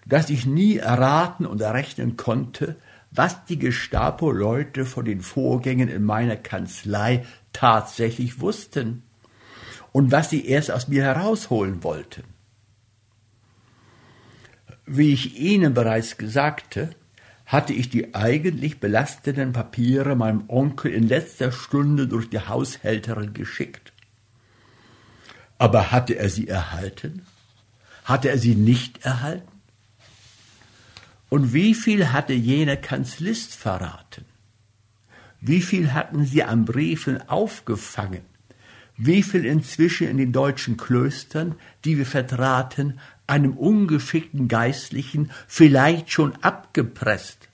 dass ich nie erraten und errechnen konnte, was die Gestapo-Leute von den Vorgängen in meiner Kanzlei tatsächlich wussten und was sie erst aus mir herausholen wollten. Wie ich Ihnen bereits sagte, hatte ich die eigentlich belastenden Papiere meinem Onkel in letzter Stunde durch die Haushälterin geschickt. Aber hatte er sie erhalten? Hatte er sie nicht erhalten? Und wie viel hatte jener Kanzlist verraten? Wie viel hatten sie an Briefen aufgefangen? Wie viel inzwischen in den deutschen Klöstern, die wir vertraten, einem ungeschickten Geistlichen vielleicht schon abgepresst?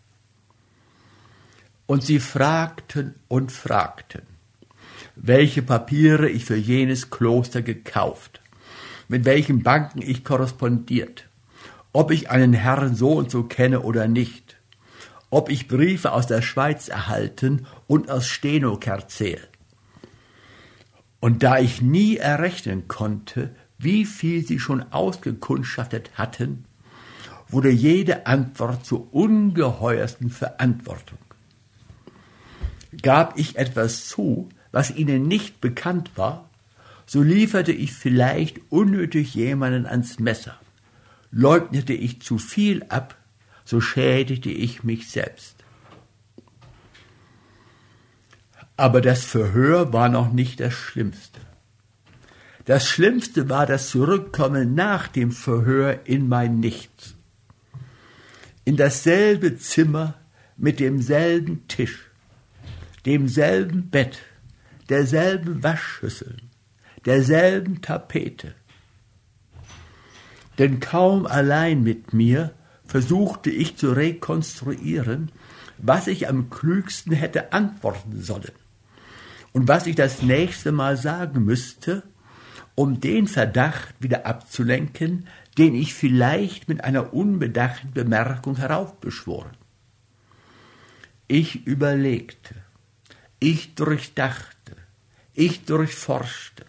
Und sie fragten und fragten, welche Papiere ich für jenes Kloster gekauft, mit welchen Banken ich korrespondiert, ob ich einen Herrn so und so kenne oder nicht, ob ich Briefe aus der Schweiz erhalten und aus Stenokerzel. Und da ich nie errechnen konnte, wie viel sie schon ausgekundschaftet hatten, wurde jede Antwort zur ungeheuersten Verantwortung. Gab ich etwas zu, was ihnen nicht bekannt war, so lieferte ich vielleicht unnötig jemanden ans Messer. Leugnete ich zu viel ab, so schädigte ich mich selbst. Aber das Verhör war noch nicht das Schlimmste. Das Schlimmste war das Zurückkommen nach dem Verhör in mein Nichts. In dasselbe Zimmer mit demselben Tisch, demselben Bett, derselben Waschschüsseln, derselben Tapete. Denn kaum allein mit mir versuchte ich zu rekonstruieren, was ich am klügsten hätte antworten sollen und was ich das nächste Mal sagen müsste, um den Verdacht wieder abzulenken, den ich vielleicht mit einer unbedachten Bemerkung heraufbeschworen. Ich überlegte, ich durchdachte, ich durchforschte,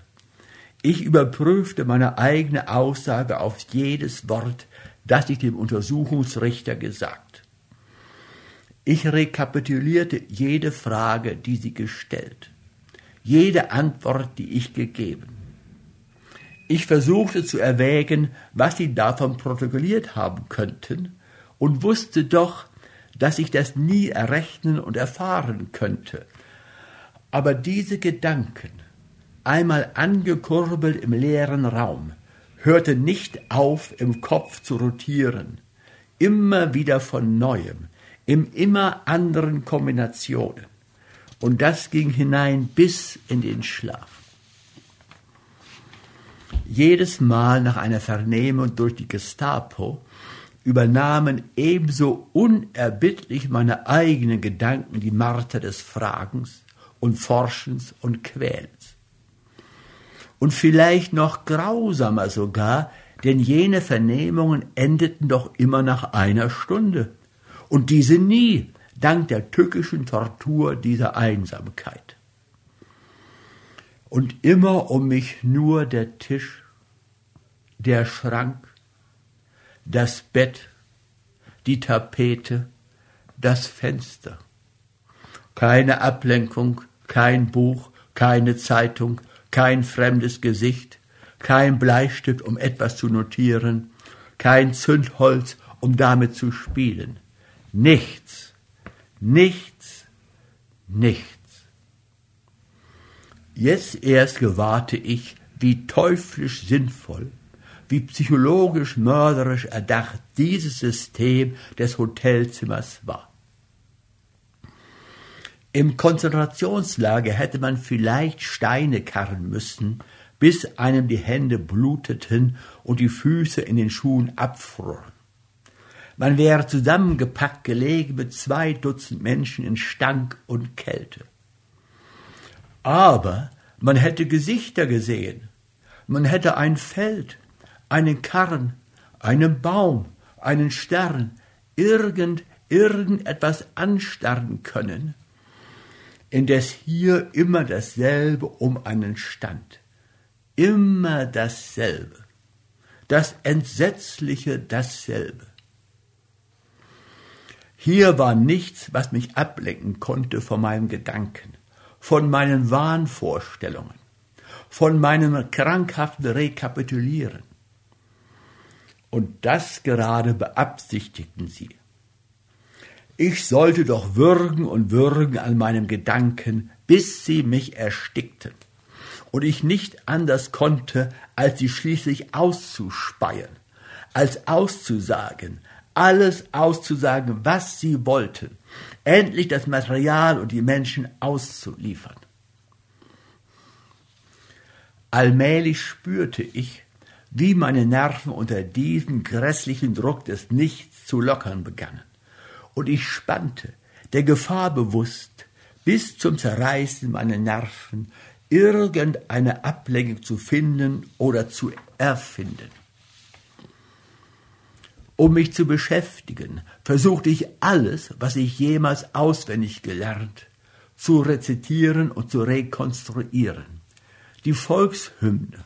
ich überprüfte meine eigene Aussage auf jedes Wort, das ich dem Untersuchungsrichter gesagt. Ich rekapitulierte jede Frage, die sie gestellt, jede Antwort, die ich gegeben. Ich versuchte zu erwägen, was sie davon protokolliert haben könnten, und wusste doch, dass ich das nie errechnen und erfahren könnte. Aber diese Gedanken, einmal angekurbelt im leeren Raum, hörte nicht auf, im Kopf zu rotieren, immer wieder von neuem, in immer anderen Kombinationen. Und das ging hinein bis in den Schlaf. Jedes Mal nach einer Vernehmung durch die Gestapo übernahmen ebenso unerbittlich meine eigenen Gedanken die Marter des Fragens und Forschens und Quälens. Und vielleicht noch grausamer sogar, denn jene Vernehmungen endeten doch immer nach einer Stunde. Und diese nie, dank der tückischen Tortur dieser Einsamkeit und immer um mich nur der Tisch, der Schrank, das Bett, die Tapete, das Fenster. Keine Ablenkung, kein Buch, keine Zeitung, kein fremdes Gesicht, kein Bleistift, um etwas zu notieren, kein Zündholz, um damit zu spielen. Nichts, nichts, nichts. Jetzt erst gewahrte ich, wie teuflisch sinnvoll, wie psychologisch mörderisch erdacht dieses System des Hotelzimmers war. Im Konzentrationslager hätte man vielleicht Steine karren müssen, bis einem die Hände bluteten und die Füße in den Schuhen abfroren. Man wäre zusammengepackt gelegen mit zwei Dutzend Menschen in Stank und Kälte. Aber man hätte Gesichter gesehen, man hätte ein Feld, einen Karren, einen Baum, einen Stern, irgend, irgendetwas anstarren können, indes hier immer dasselbe um einen stand. Immer dasselbe. Das Entsetzliche dasselbe. Hier war nichts, was mich ablenken konnte von meinem Gedanken von meinen Wahnvorstellungen, von meinem krankhaften Rekapitulieren. Und das gerade beabsichtigten sie. Ich sollte doch würgen und würgen an meinem Gedanken, bis sie mich erstickten und ich nicht anders konnte, als sie schließlich auszuspeien, als auszusagen, alles auszusagen, was sie wollten, endlich das Material und die Menschen auszuliefern. Allmählich spürte ich, wie meine Nerven unter diesem grässlichen Druck des Nichts zu lockern begannen. Und ich spannte, der Gefahr bewusst, bis zum Zerreißen meiner Nerven irgendeine Ablenkung zu finden oder zu erfinden. Um mich zu beschäftigen, versuchte ich alles, was ich jemals auswendig gelernt, zu rezitieren und zu rekonstruieren. Die Volkshymne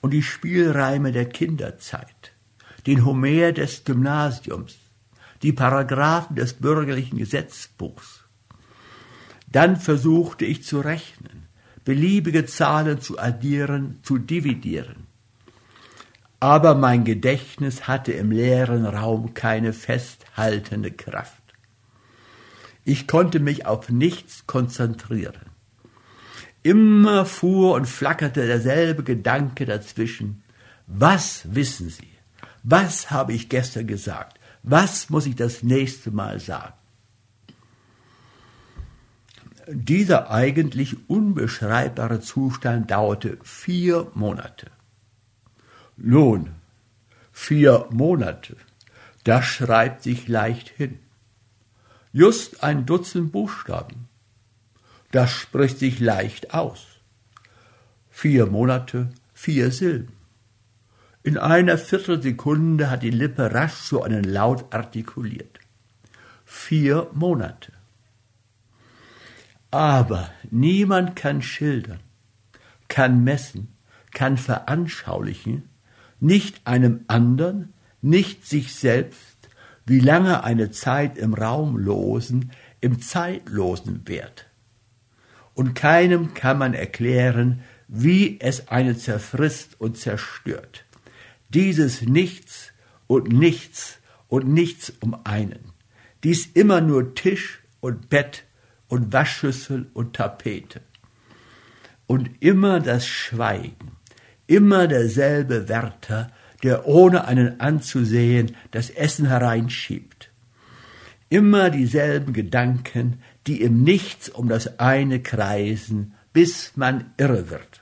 und die Spielreime der Kinderzeit, den Homer des Gymnasiums, die Paragraphen des bürgerlichen Gesetzbuchs. Dann versuchte ich zu rechnen, beliebige Zahlen zu addieren, zu dividieren. Aber mein Gedächtnis hatte im leeren Raum keine festhaltende Kraft. Ich konnte mich auf nichts konzentrieren. Immer fuhr und flackerte derselbe Gedanke dazwischen. Was wissen Sie? Was habe ich gestern gesagt? Was muss ich das nächste Mal sagen? Dieser eigentlich unbeschreibbare Zustand dauerte vier Monate. Nun, vier Monate, das schreibt sich leicht hin. Just ein Dutzend Buchstaben. Das spricht sich leicht aus. Vier Monate, vier Silben. In einer Viertelsekunde hat die Lippe rasch so einen Laut artikuliert. Vier Monate. Aber niemand kann schildern, kann messen, kann veranschaulichen, nicht einem andern, nicht sich selbst, wie lange eine Zeit im Raumlosen, im Zeitlosen währt. Und keinem kann man erklären, wie es eine zerfrisst und zerstört. Dieses Nichts und Nichts und Nichts um einen. Dies immer nur Tisch und Bett und Waschschüssel und Tapete. Und immer das Schweigen, immer derselbe Wärter, der ohne einen anzusehen das Essen hereinschiebt. Immer dieselben Gedanken, die im Nichts um das eine kreisen, bis man irre wird.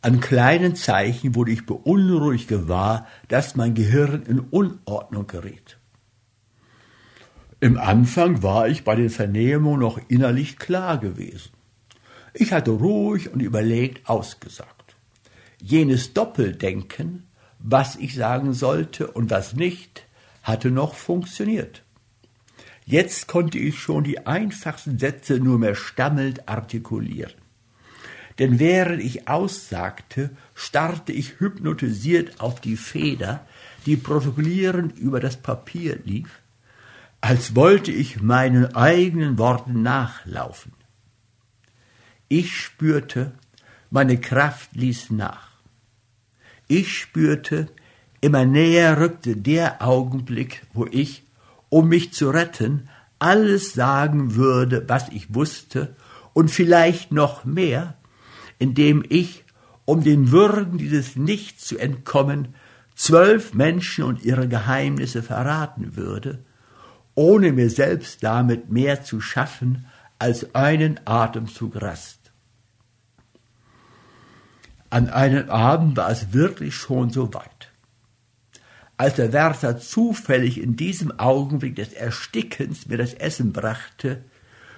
An kleinen Zeichen wurde ich beunruhigt gewahr, dass mein Gehirn in Unordnung gerät. Im Anfang war ich bei den Vernehmungen noch innerlich klar gewesen. Ich hatte ruhig und überlegt ausgesagt jenes Doppeldenken, was ich sagen sollte und was nicht, hatte noch funktioniert. Jetzt konnte ich schon die einfachsten Sätze nur mehr stammelnd artikulieren. Denn während ich aussagte, starrte ich hypnotisiert auf die Feder, die protokollierend über das Papier lief, als wollte ich meinen eigenen Worten nachlaufen. Ich spürte, meine Kraft ließ nach. Ich spürte, immer näher rückte der Augenblick, wo ich, um mich zu retten, alles sagen würde, was ich wusste, und vielleicht noch mehr, indem ich, um den Würgen dieses Nichts zu entkommen, zwölf Menschen und ihre Geheimnisse verraten würde, ohne mir selbst damit mehr zu schaffen als einen Atemzug Rast. An einem Abend war es wirklich schon so weit. Als der Wärter zufällig in diesem Augenblick des Erstickens mir das Essen brachte,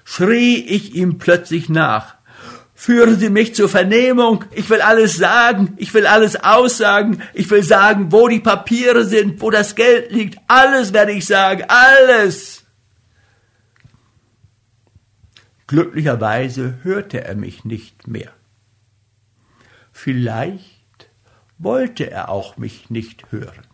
schrie ich ihm plötzlich nach. Führen Sie mich zur Vernehmung. Ich will alles sagen. Ich will alles aussagen. Ich will sagen, wo die Papiere sind, wo das Geld liegt. Alles werde ich sagen. Alles. Glücklicherweise hörte er mich nicht mehr. Vielleicht wollte er auch mich nicht hören.